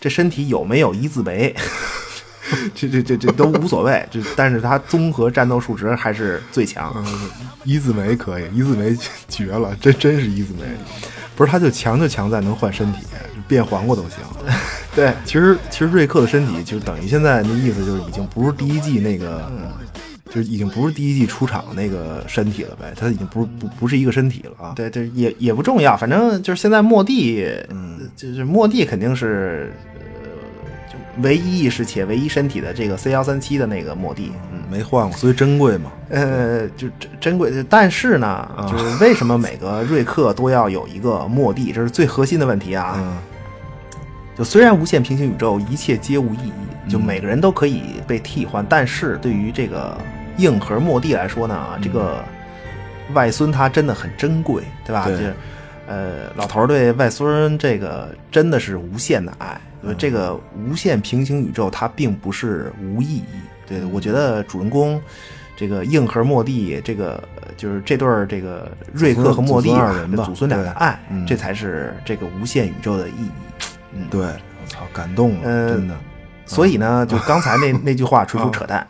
这身体有没有一字眉，[LAUGHS] 这这这这都无所谓。这但是他综合战斗数值还是最强。一字眉可以，一字眉绝了，这真是一字眉。不是，他就强就强在能换身体，变黄瓜都行。[LAUGHS] 对，其实其实瑞克的身体就等于现在那意思就是已经不是第一季那个，就是已经不是第一季出场那个身体了呗，他已经不是不不是一个身体了啊。对对，也也不重要，反正就是现在莫蒂，嗯，就是莫蒂肯定是，唯一意识且唯一身体的这个 C 幺三七的那个末地，嗯。没换过，所以珍贵嘛。呃，就珍珍贵，但是呢，就是为什么每个瑞克都要有一个末地，这是最核心的问题啊。嗯就虽然无限平行宇宙一切皆无意义，就每个人都可以被替换，但是对于这个硬核末地来说呢，这个外孙他真的很珍贵，对吧？对就是呃，老头儿对外孙这个真的是无限的爱。呃这个无限平行宇宙它并不是无意义。对我觉得主人公这个硬核莫蒂，这个呃就是这对儿这个瑞克和莫蒂祖孙二人吧祖孙俩的爱，嗯这才是这个无限宇宙的意义。嗯，对，我操，感动了，呃真的。所以呢，就刚才那 [LAUGHS] 那句话纯属扯淡。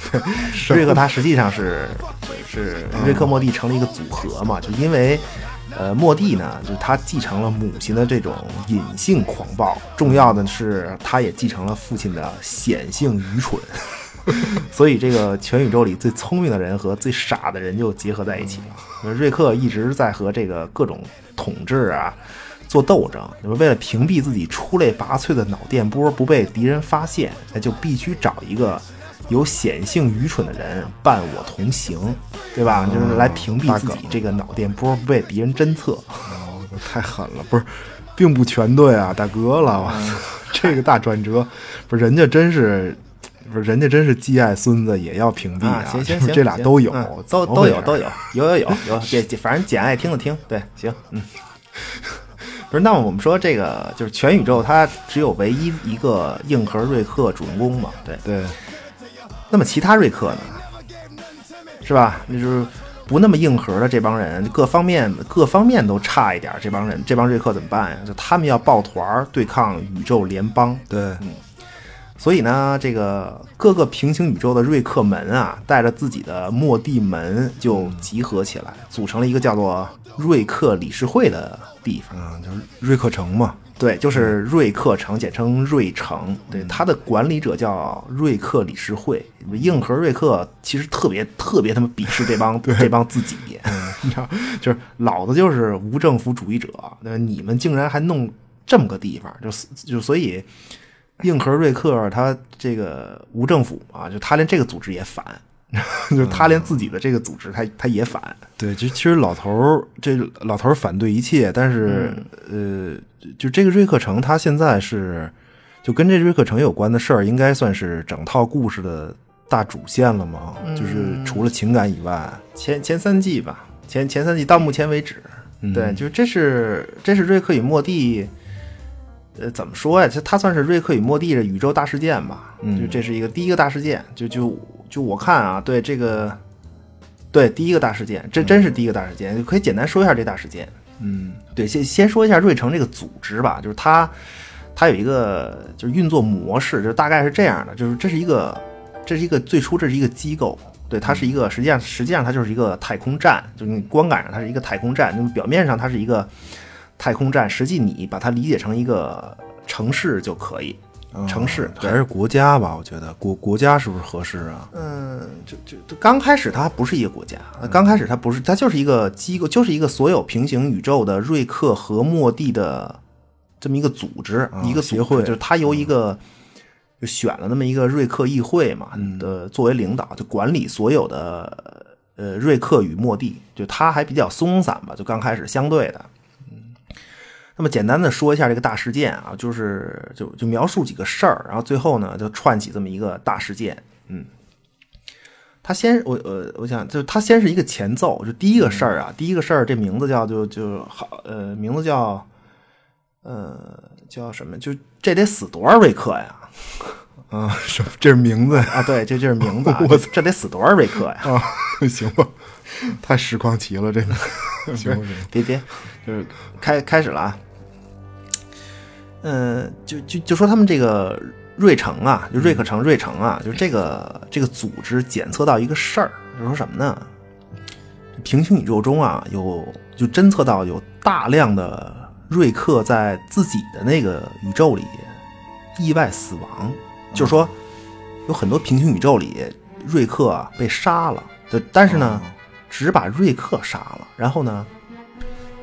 [LAUGHS] 瑞克他实际上是是瑞克莫蒂成了一个组合嘛，就因为呃莫蒂呢，就是他继承了母亲的这种隐性狂暴，重要的是他也继承了父亲的显性愚蠢。[LAUGHS] 所以，这个全宇宙里最聪明的人和最傻的人就结合在一起了。瑞克一直在和这个各种统治啊做斗争，就是为了屏蔽自己出类拔萃的脑电波不被敌人发现，那就必须找一个有显性愚蠢的人伴我同行，对吧？就是来屏蔽自己这个脑电波不被敌人侦测。[LAUGHS] 哦，太狠了，不是，并不全对啊，大哥了，我操，这个大转折，不是人家真是，不是人家真是既爱孙子也要屏蔽啊，行行行，这俩都有，[LAUGHS] 嗯都都有都有有有有有，姐姐反正姐爱听的听，对，行，嗯。[LAUGHS] 不是，那么我们说这个就是全宇宙，它只有唯一一个硬核瑞克主人公嘛？对。对，那么其他瑞克呢？是吧？那就是不那么硬核的这帮人，各方面各方面都差一点，这帮人这帮瑞克怎么办呀？就他们要抱团儿对抗宇宙联邦。对，所以呢，这个各个平行宇宙的瑞克门啊，带着自己的末地门就集合起来，组成了一个叫做瑞克理事会的地方。嗯，就是瑞克城嘛，对，就是瑞克城，简称瑞城。对，它的管理者叫瑞克理事会。硬核瑞克其实特别特别他妈鄙视这帮 [LAUGHS] 这帮自己，你知道，就是老子就是无政府主义者，对吧？你们竟然还弄这么个地方，就就所以硬核瑞克他这个无政府啊，就他连这个组织也反，[LAUGHS] 就他连自己的这个组织他他也反。对，就其实老头儿这老头儿反对一切，但是、呃，就这个瑞克城，他现在是就跟这瑞克城有关的事儿，应该算是整套故事的大主线了嘛。就是除了情感以外，前前三季吧，前前三季到目前为止，嗯对，就这是这是瑞克与莫蒂，呃，怎么说呀？这它算是瑞克与莫蒂的宇宙大事件吧？嗯就这是一个第一个大事件，就就就我看啊，对这个，对第一个大事件，这真是第一个大事件，就可以简单说一下这大事件。嗯对，先先说一下瑞城这个组织吧，就是它，它有一个就是运作模式，就大概是这样的，就是这是一个，这是一个最初这是一个机构，对，它是一个实际上实际上它就是一个太空站，就是你观感上它是一个太空站，那么表面上它是一个太空站，实际你把它理解成一个城市就可以，城市对还是国家吧？我觉得国国家是不是合适啊？嗯，就就就刚开始它还不是一个国家，刚开始它不是，它就是一个机构，就是一个所有平行宇宙的瑞克和莫蒂的这么一个组织，一个协会就是它由一个就选了那么一个瑞克议会嘛的作为领导，就管理所有的呃瑞克与莫蒂，就它还比较松散吧，就刚开始相对的。那么简单的说一下这个大事件啊，就是就就描述几个事儿，然后最后呢就串起这么一个大事件。嗯，他先我呃我想就他先是一个前奏，就第一个事儿啊，第一个事儿这名字叫就就好呃名字叫呃叫什么？就这得死多少瑞克呀？啊，什么？这是名字？啊，对，这就是名字、[LAUGHS] 啊，这这得死多少瑞克呀？啊，[LAUGHS] 行吧，太实况奇了，这个。[LAUGHS] 行吧行别别，就是开开始了啊。嗯，就就就说他们这个瑞城啊，就瑞克城、瑞城啊，就这个这个组织检测到一个事儿，就说什么呢？平行宇宙中啊，有就侦测到有大量的瑞克在自己的那个宇宙里意外死亡，就是说有很多平行宇宙里瑞克啊被杀了，对，但是呢，只把瑞克杀了，然后呢，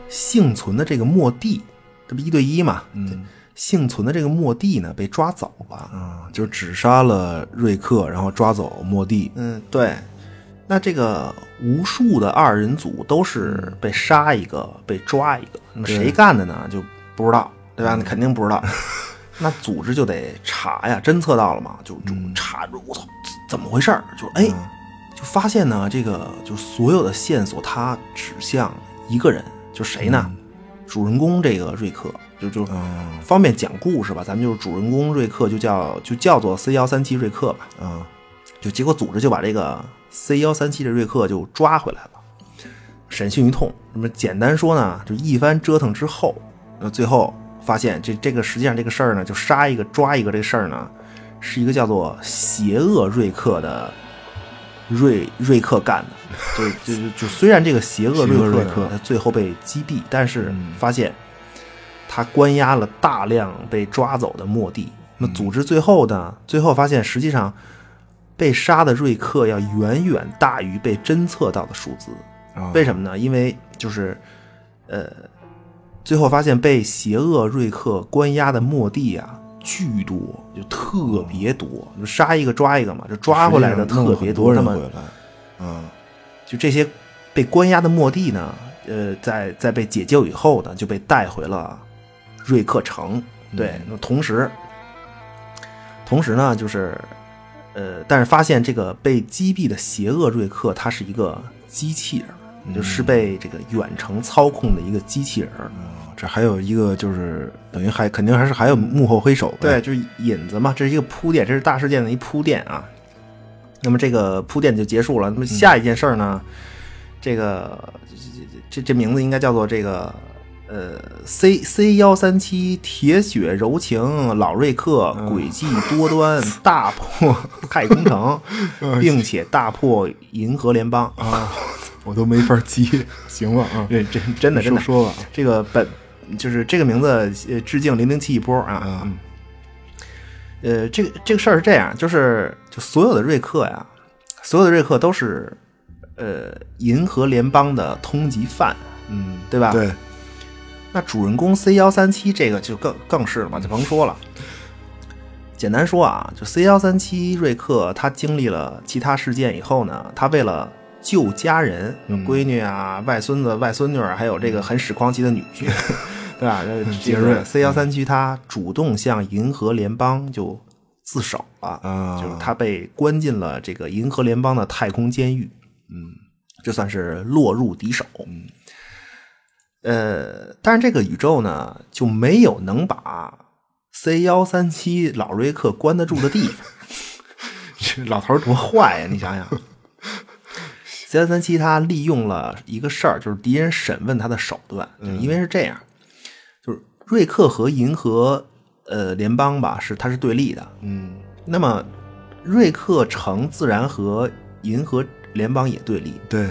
幸存的这个莫蒂，这不一对一嘛？嗯幸存的这个莫蒂呢被抓走了。啊，就只杀了瑞克，然后抓走莫蒂。嗯，对。那这个无数的二人组都是被杀一个，被抓一个，那么谁干的呢？就不知道，对吧？那肯定不知道。[LAUGHS] 那组织就得查呀，侦测到了嘛，就就查，我操，怎么回事儿？就哎，就发现呢，这个就所有的线索它指向一个人，就谁呢？主人公这个瑞克，就就嗯方便讲故事吧，咱们就是主人公瑞克就叫就叫做 C 幺三七瑞克吧。啊就结果组织就把这个 C 幺三七的瑞克就抓回来了，审讯一通。那么简单说呢，就一番折腾之后，那最后发现这这个实际上这个事儿呢，就杀一个抓一个这个事儿呢，是一个叫做邪恶瑞克的瑞瑞克干的。[LAUGHS] 就就就就虽然这个邪恶瑞克呢邪恶瑞克他最后被击毙，但是发现他关押了大量被抓走的莫蒂。那组织最后呢，最后发现实际上被杀的瑞克要远远大于被侦测到的数字。啊，为什么呢？因为就是呃，最后发现被邪恶瑞克关押的莫蒂啊巨多，就特别多，就杀一个抓一个嘛，就抓回来的特别多那么。嗯就这些被关押的莫蒂呢，呃，在在被解救以后呢，就被带回了瑞克城。对，那同时，同时呢，就是呃，但是发现这个被击毙的邪恶瑞克，他是一个机器人，就是被这个远程操控的一个机器人。啊这还有一个就是等于还肯定还是还有幕后黑手。对，就是引子嘛，这是一个铺垫，这是大事件的一铺垫啊。那么这个铺垫就结束了。那么下一件事儿呢，这个这这这名字应该叫做这个呃 C C 幺三七铁血柔情老瑞克诡计多端大破 [LAUGHS] 太空城，[LAUGHS] 并且大破银河联邦啊，我都没法记，[LAUGHS] 行了啊，这真真的真的说吧，这个本就是这个名字呃致敬零零七一波啊，嗯，呃，这个这个事儿是这样，就是就所有的瑞克呀，所有的瑞克都是呃银河联邦的通缉犯，嗯，对吧？对。那主人公 C 幺三七这个就更更是了嘛，就甭说了。简单说啊，就 C 幺三七瑞克他经历了其他事件以后呢，他为了救家人，闺女啊、外孙子、外孙女，还有这个很屎狂气的女婿，[LAUGHS] 对吧？杰瑞 C 幺三七他主动向银河联邦就自首了，就是他被关进了这个银河联邦的太空监狱，嗯，这算是落入敌手，嗯。呃，但是这个宇宙呢，就没有能把 C 幺三七老瑞克关得住的地方。[LAUGHS] 这老头多坏呀！[LAUGHS] 你想想，C 幺三七他利用了一个事儿，就是敌人审问他的手段。因为是这样，就是瑞克和银河呃联邦吧，是它是对立的。嗯，那么瑞克城自然和银河联邦也对立。对。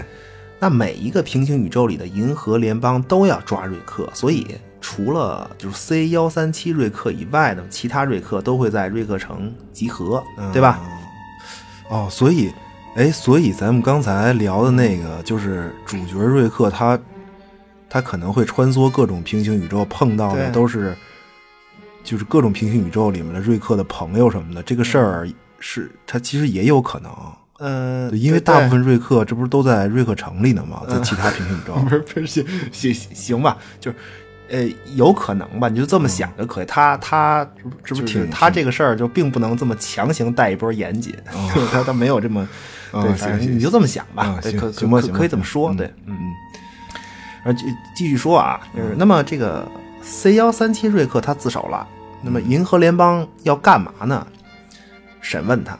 那每一个平行宇宙里的银河联邦都要抓瑞克，所以除了就是 C 幺三七瑞克以外的其他瑞克都会在瑞克城集合，对吧？哦，所以，哎，所以咱们刚才聊的那个就是主角瑞克，他他可能会穿梭各种平行宇宙，碰到的都是就是各种平行宇宙里面的瑞克的朋友什么的。这个事儿是他其实也有可能。嗯，因为大部分瑞克这不是都在瑞克城里呢吗？在其他平行宇宙，[LAUGHS] 不是不是行行行吧？就是呃，有可能吧？你就这么想就可以。他他这不挺他这个事儿就并不能这么强行带一波严谨，[LAUGHS] 他他没有这么 [LAUGHS] 对，反正你就这么想吧。行行吧，可以这么说。对，嗯嗯。然后继继续说啊，就是那么这个 C 幺三七瑞克他自首了，那么银河联邦要干嘛呢？审问他。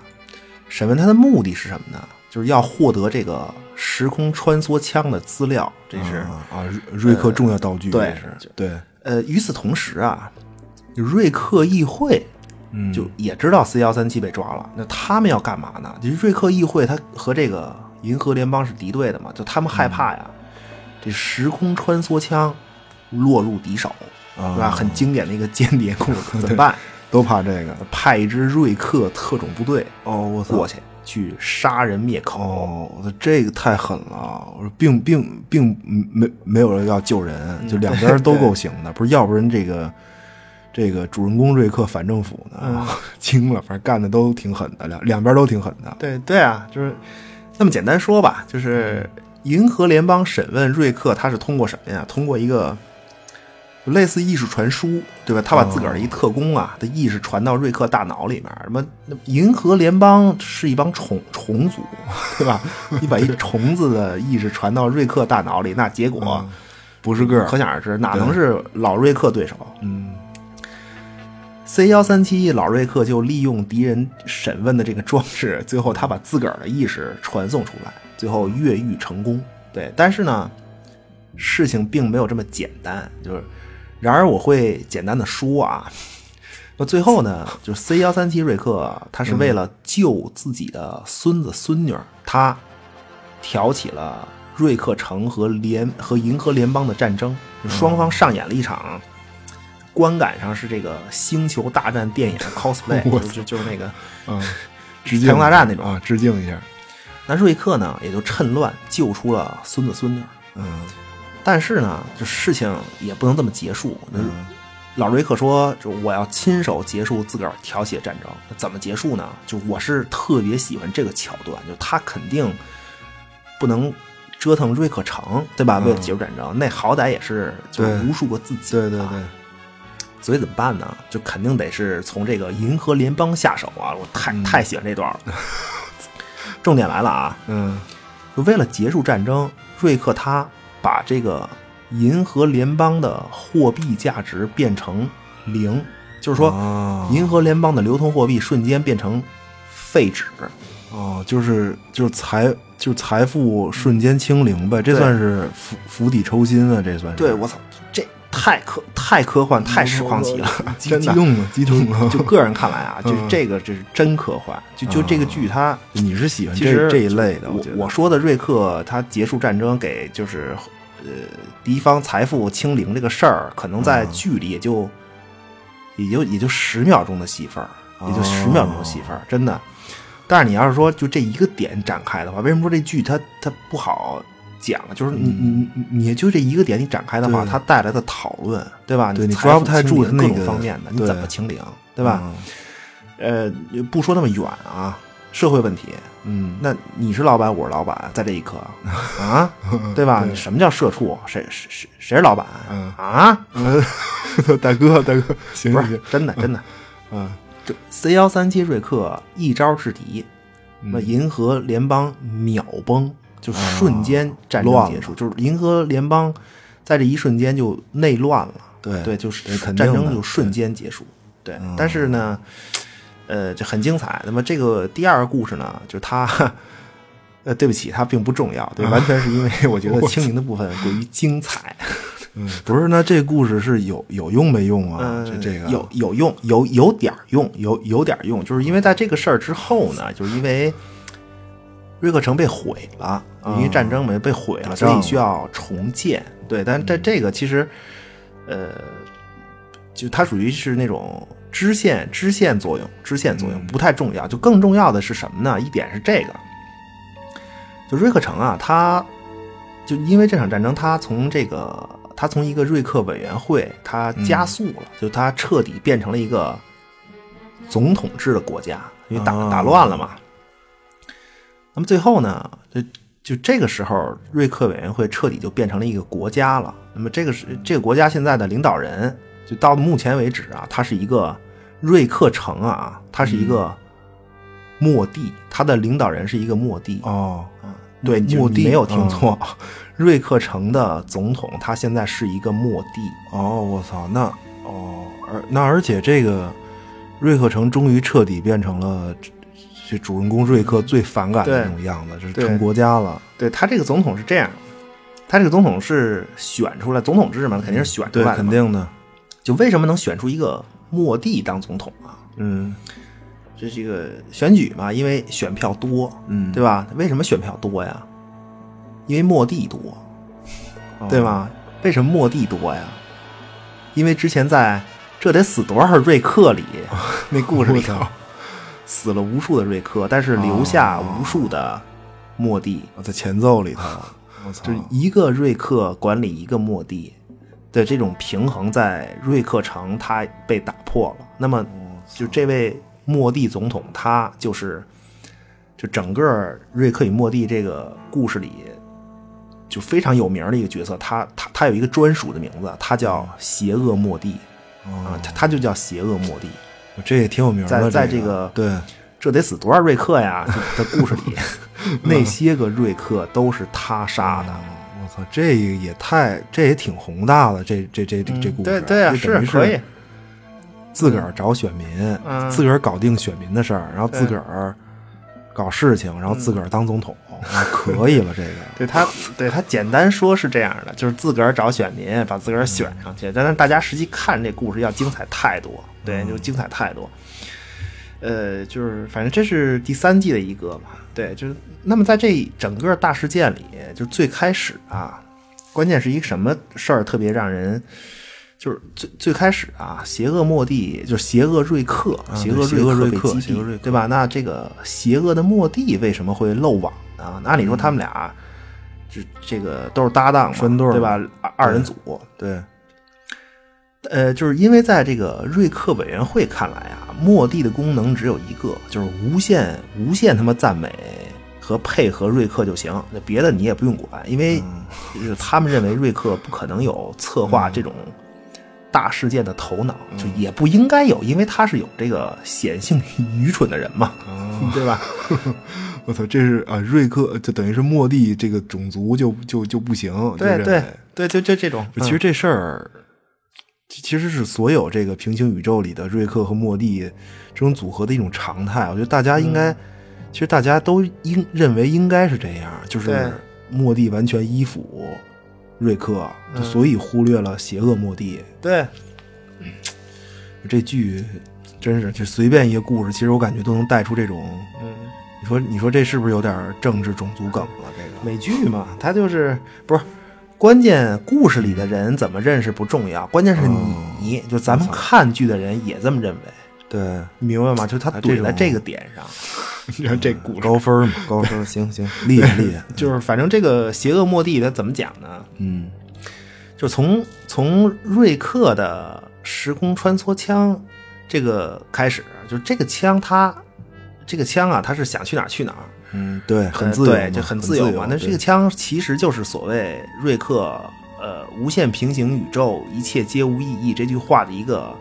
审问他的目的是什么呢？就是要获得这个时空穿梭枪的资料，这是啊，瑞克重要道具。对，是对。呃，与此同时啊，瑞克议会就也知道 C 幺三七被抓了。那他们要干嘛呢？就瑞克议会，他和这个银河联邦是敌对的嘛？就他们害怕呀，这时空穿梭枪落入敌手，对吧？很经典的一个间谍故事，怎么办？[LAUGHS] 都怕这个，派一支瑞克特种部队哦，我过去去杀人灭口。哦，这个太狠了！我说，并并并没没有人要救人，就两边都 [LAUGHS] 够行的，不是？要不然这个这个主人公瑞克反政府呢，惊了，反正干的都挺狠的，两两边都挺狠的。对对啊，就是那么简单说吧，就是银河联邦审问瑞克，他是通过什么呀？通过一个。类似意识传输，对吧？他把自个儿的一特工啊的意识传到瑞克大脑里面。什么？银河联邦是一帮虫虫族，对吧？[LAUGHS] 你把一虫子的意识传到瑞克大脑里，那结果不是个可想而知，哪能是老瑞克对手？嗯，C 幺三七老瑞克就利用敌人审问的这个装置，最后他把自个儿的意识传送出来，最后越狱成功。对，但是呢，事情并没有这么简单，就是。然而我会简单的说啊，那最后呢，就是 C 幺三七瑞克，他是为了救自己的孙子孙女，他挑起了瑞克城和联和银河联邦的战争，双方上演了一场观感上是这个星球大战电影 cosplay，就就是那个嗯，太空大战那种啊，致敬一下。那瑞克呢，也就趁乱救出了孙子孙女，嗯。但是呢，就事情也不能这么结束。老瑞克说：“就我要亲手结束自个儿挑起的战争。怎么结束呢？就我是特别喜欢这个桥段，就他肯定不能折腾瑞克城，对吧？为了结束战争，那好歹也是就无数个自己。对对对。所以怎么办呢？就肯定得是从这个银河联邦下手啊！我太太喜欢这段了。[LAUGHS] 重点来了啊！嗯，就为了结束战争，瑞克他。把这个银河联邦的货币价值变成零，就是说，银河联邦的流通货币瞬间变成废纸，哦，就是就是财就是财富瞬间清零呗，这算是釜釜底抽薪啊，这算是。对，我操，这太科太科幻太实况级了，[LAUGHS] 激真的。激动了，激动了。就个人看来啊，[LAUGHS] 就是嗯这个这是真科幻。就就这个剧它，你是喜欢这这一类的？我觉得我说的瑞克他结束战争给就是呃敌方财富清零这个事儿，可能在嗯剧里也就、也就也就十秒钟的戏份儿，也就十秒钟的戏份儿，真的。但是你要是说就这一个点展开的话，为什么说这剧它它不好讲？就是你你你你就这一个点你展开的话，它带来的讨论，对吧？对你财富抓不太清零各种方面的，你怎么清零，对吧？嗯呃，不说那么远啊，社会问题，嗯，那你是老板，我是老板，在这一刻。啊，[LAUGHS] 对吧？对。什么叫社畜？谁谁谁谁是老板？嗯。啊？嗯 [LAUGHS] 大哥大哥，行不是行。行，真的 [LAUGHS] 真的，嗯，这 C 幺三七瑞克一招制敌，嗯。那银河联邦秒崩，就瞬间战争乱结束，就是银河联邦在这一瞬间就内乱了。对对，就是战争就瞬间结束。对，嗯。但是呢，呃，这很精彩。那么这个第二个故事呢，就是他，[LAUGHS] 呃，对不起，它并不重要，对，完全是因为 [LAUGHS] 我觉得清明的部分过于精彩。嗯，[LAUGHS] 不是，那这故事是有有用没用啊？嗯，这这个。有有用，有有点用，有有点用，就是因为在这个事儿之后呢，就是因为瑞克城被毁了，因为战争没被毁了，所以需要重建。对，但在这个其实，呃，就它属于是那种支线支线作用，支线作用不太重要。就更重要的是什么呢？一点是这个，就瑞克城啊，他就因为这场战争，他从这个他从一个瑞克委员会，他加速了，就他彻底变成了一个总统制的国家，因为打、哦打乱了嘛。那么最后呢，就就这个时候，瑞克委员会彻底就变成了一个国家了。那么这个是这个国家现在的领导人，就到目前为止啊，它是一个瑞克城啊，它是一个末帝，它的领导人是一个末帝。哦，对，你没有听嗯错，[LAUGHS] 瑞克城的总统他现在是一个末帝。哦，我操，那哦，而那而且这个瑞克城终于彻底变成了这这主人公瑞克最反感的那种样子，就是成国家了。对他这个总统是这样，他这个总统是选出来，总统制嘛，肯定是选出，来。肯定的。就为什么能选出一个末帝当总统啊？嗯这是一个选举嘛，因为选票多，嗯，对吧？为什么选票多呀？因为莫蒂多，哦对？吗？为什么莫蒂多呀？因为之前在这得死多少瑞克里 [LAUGHS] 那故事里头，死了无数的瑞克，但是留下无数的末帝，我在前奏里头，我操，就是一个瑞克管理一个末帝的这种平衡，在瑞克城他被打破了。那么，就这位莫蒂总统，他就是就整个瑞克与莫蒂这个故事里就非常有名的一个角色。他他他有一个专属的名字，他叫邪恶莫蒂啊，他他就叫邪恶莫蒂。这也挺有名的。在在这这个对，这得死多少瑞克呀？就 [LAUGHS] 的故事里，[LAUGHS] 那些个瑞克都是他杀的。我操，这也太，这也挺宏大的，这这这这这故事，对对啊，这等于可以。自个儿找选民，嗯自个儿搞定选民的事儿，然后自个儿搞事情，然后自个儿当总统，啊可以了，这个。对他，对他简单说是这样的，就是自个儿找选民，把自个儿选上去。但是大家实际看这故事要精彩太多，对，就精彩太多。呃，就是反正这是第三季的一个嘛，对，就是那么在这整个大事件里，就最开始啊，关键是一个什么事儿特别让人。就是最最开始啊，邪恶莫蒂就是邪恶瑞克，啊邪恶瑞克被击毙邪恶瑞克对吧？那这个邪恶的莫蒂为什么会漏网呢？那按理说他们俩这这个都是搭档嘛，对吧？二二人组，对，呃，就是因为在这个瑞克委员会看来啊，莫蒂的功能只有一个，就是无限无限他妈赞美和配合瑞克就行，那别的你也不用管，因为就是他们认为瑞克不可能有策划这种大事件的头脑，就也不应该有，因为他是有这个显性愚蠢的人嘛，对吧？[LAUGHS] 我操，这是啊，瑞克就等于是莫蒂这个种族就就就不行，就对对对，就就这种，其实这事儿，其其实是所有这个平行宇宙里的瑞克和莫蒂这种组合的一种常态。我觉得大家应该其实大家都应认为应该是这样，就是莫蒂完全依附瑞克，嗯所以忽略了邪恶莫蒂。对，这剧真是就随便一个故事，其实我感觉都能带出这种。嗯，你说你说这是不是有点政治种族梗了？这个美剧嘛，它就是不是关键故事里的人怎么认识不重要，关键是你，就咱们看剧的人也这么认为，对你明白吗？就他怼在这个点上，[LAUGHS] 你看这故事。高分嘛，[LAUGHS] 高分，行行，厉害厉害。就是反正这个邪恶莫蒂他怎么讲呢？嗯就从从瑞克的时空穿梭枪这个开始，就这个枪它这个枪啊，它是想去哪儿去哪儿，嗯，对，很呃自由就很自自由嘛。那这个枪其实就是所谓瑞克呃无限平行宇宙，一切皆无意义这句话的一个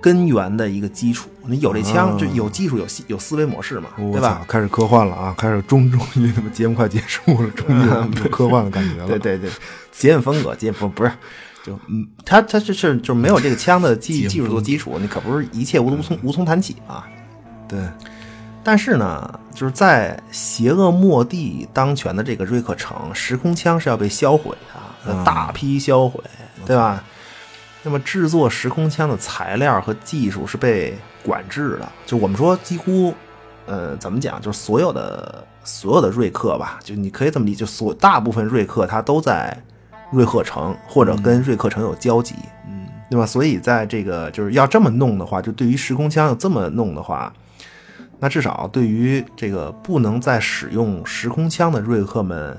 根源的一个基础。你有这枪，啊就有技术，有思有思维模式嘛，对吧？开始科幻了啊！开始终终于他妈节目快结束了，终于 [LAUGHS] 科幻的感觉了。对对对，节目风格，节不不是，就嗯，他他这是就是没有这个枪的技技术做基础，你可不是一切无无从无从谈起嘛。对，但是呢，就是在邪恶末帝当权的这个瑞克城，时空枪是要被销毁的，嗯大批销毁，对吧？那么制作时空枪的材料和技术是被管制的，就我们说几乎，呃，怎么讲，就是所有的所有的瑞克吧，就你可以这么理解，就所大部分瑞克他都在瑞克城或者跟瑞克城有交集，嗯，对吧？所以在这个就是要这么弄的话，就对于时空枪要这么弄的话，那至少对于这个不能再使用时空枪的瑞克们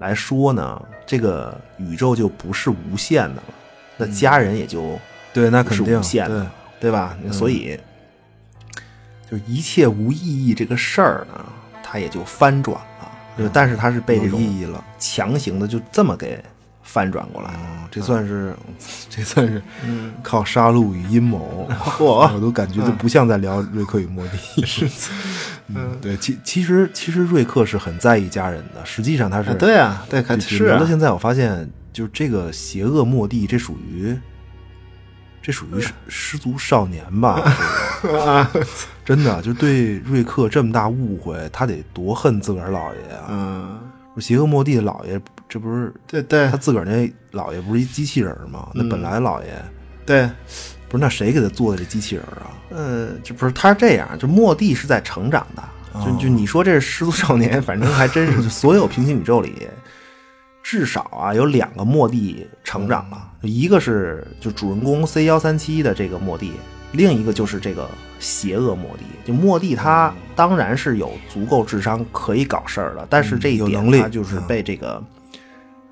来说呢，这个宇宙就不是无限的了，那家人也就对，那肯定无限的，对，对吧？所以，就一切无意义这个事儿呢，它也就翻转了。就但是它是被这有种意义了。强行的就这么给翻转过来了。嗯，这算是，[LAUGHS] 这算是靠杀戮与阴谋，[LAUGHS] 嚯我都感觉就不像在聊瑞克与莫蒂。[LAUGHS] 嗯，对，其其实其实瑞克是很在意家人的，实际上他是啊对啊，对，是聊啊到现在，我发现就这个邪恶莫蒂，这属于这属于失失足少年吧？这个真的就对瑞克这么大误会，他得多恨自个儿姥爷啊！嗯，邪恶莫蒂的姥爷，这不是对对他自个儿那姥爷不是一机器人吗？那本来姥爷对，不是那谁给他做的这机器人啊？呃，就不是他是这样，就莫蒂是在成长的，就就你说这是失足少年，反正还真是，[LAUGHS] 就所有平行宇宙里，至少啊有两个莫蒂成长了，一个是就主人公 C 幺三七的这个莫蒂，另一个就是这个邪恶莫蒂。就莫蒂他当然是有足够智商可以搞事儿的，但是这一点他就是被这个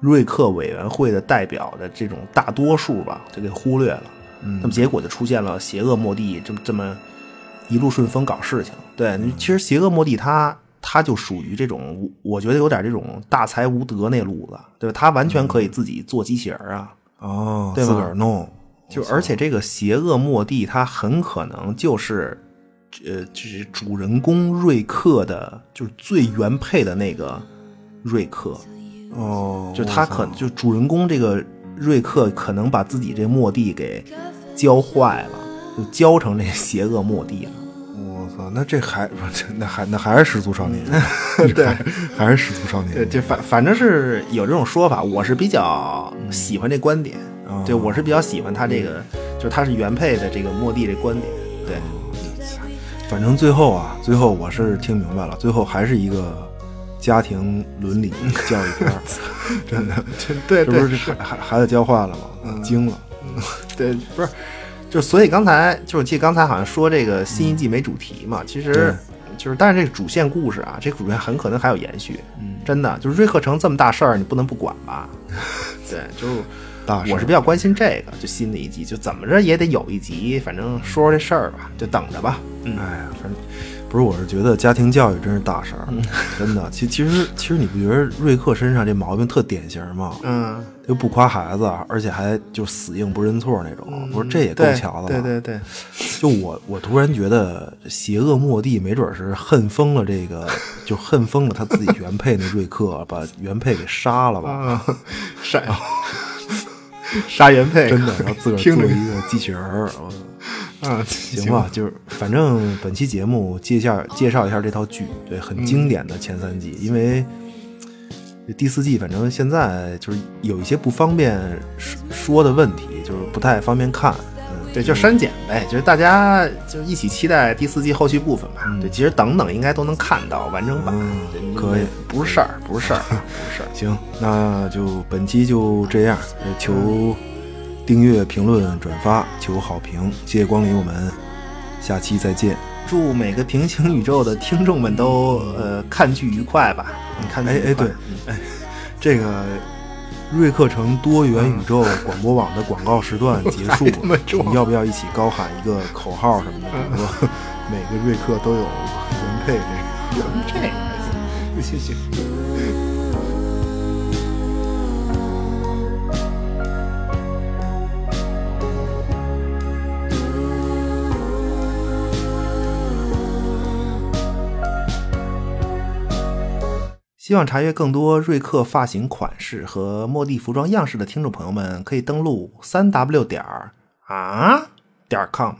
瑞克委员会的代表的这种大多数吧，就给忽略了。嗯那么结果就出现了邪恶莫蒂这么这么一路顺风搞事情。对，其实邪恶莫蒂他他就属于这种，我觉得有点这种大才无德那路子，对吧？他完全可以自己做机器人啊。哦，对吧自个儿弄，就而且这个邪恶莫蒂，他很可能就是，呃，就是主人公瑞克的，就是最原配的那个瑞克，哦，就他可能就主人公这个瑞克可能把自己这莫蒂给教坏了，就教成这邪恶莫蒂了。我操，那这还 [LAUGHS] 那还那 [LAUGHS] 还是失足少年，对。还还是失足少年。对，年，就反反正是有这种说法，我是比较喜欢这观点。哦对，我是比较喜欢他这个，就是他是原配的这个莫蒂这观点。对，反正最后啊，最后我是听明白了，最后还是一个家庭伦理 [LAUGHS] 教育片儿，[LAUGHS] 真的，对这不是孩孩孩子教坏了吗？惊了，对，不是，就所以刚才就是我记得刚才好像说这个新一季没主题嘛，其实就是，但是这个主线故事啊，这个主线很可能还有延续。嗯，真的，就是瑞克城这么大事儿，你不能不管吧？[LAUGHS] 对，就是大事我是比较关心这个，就新的一集，就怎么着也得有一集，反正说说这事儿吧，就等着吧。嗯，哎呀，反正不是，我是觉得家庭教育真是大事儿，真的。其其实其实你不觉得瑞克身上这毛病特典型吗？嗯，又不夸孩子，而且还就死硬不认错那种，我说这也够对瞧的了。对对对，就我我突然觉得邪恶莫蒂没准是恨疯了这个，[LAUGHS] 就恨疯了他自己原配那瑞克，把原配给杀了吧？啊 [LAUGHS] [LAUGHS] 杀 [LAUGHS] 杀原配，真的，[LAUGHS] 然后自个儿听着做一个机器人儿，我 [LAUGHS] 啊，行吧，就是反正本期节目介绍介绍一下这套剧，对，很经典的前三季，因为第四季反正现在就是有一些不方便说说的问题，就是不太方便看。嗯，对，就删减呗，就是大家就一起期待第四季后续部分吧。对，其实等等应该都能看到完整版，嗯可以，不是事儿，不是事儿，不是事儿。行，那就本期就这样，呃求订阅、评论、转发，求好评，谢谢光临，我们下期再见。祝每个平行宇宙的听众们都呃看剧愉快吧！你看剧哎哎对，哎，这个瑞克城多元宇宙广播网的广告时段结束 [LAUGHS] 这么了，我们要不要一起高喊一个口号什么的？比如说每个瑞克都有原配这个。这个还行，行 [LAUGHS] 行。希望查阅更多瑞克发型款式和莫蒂服装样式的听众朋友们，可以登录三 w 点儿啊点儿 com。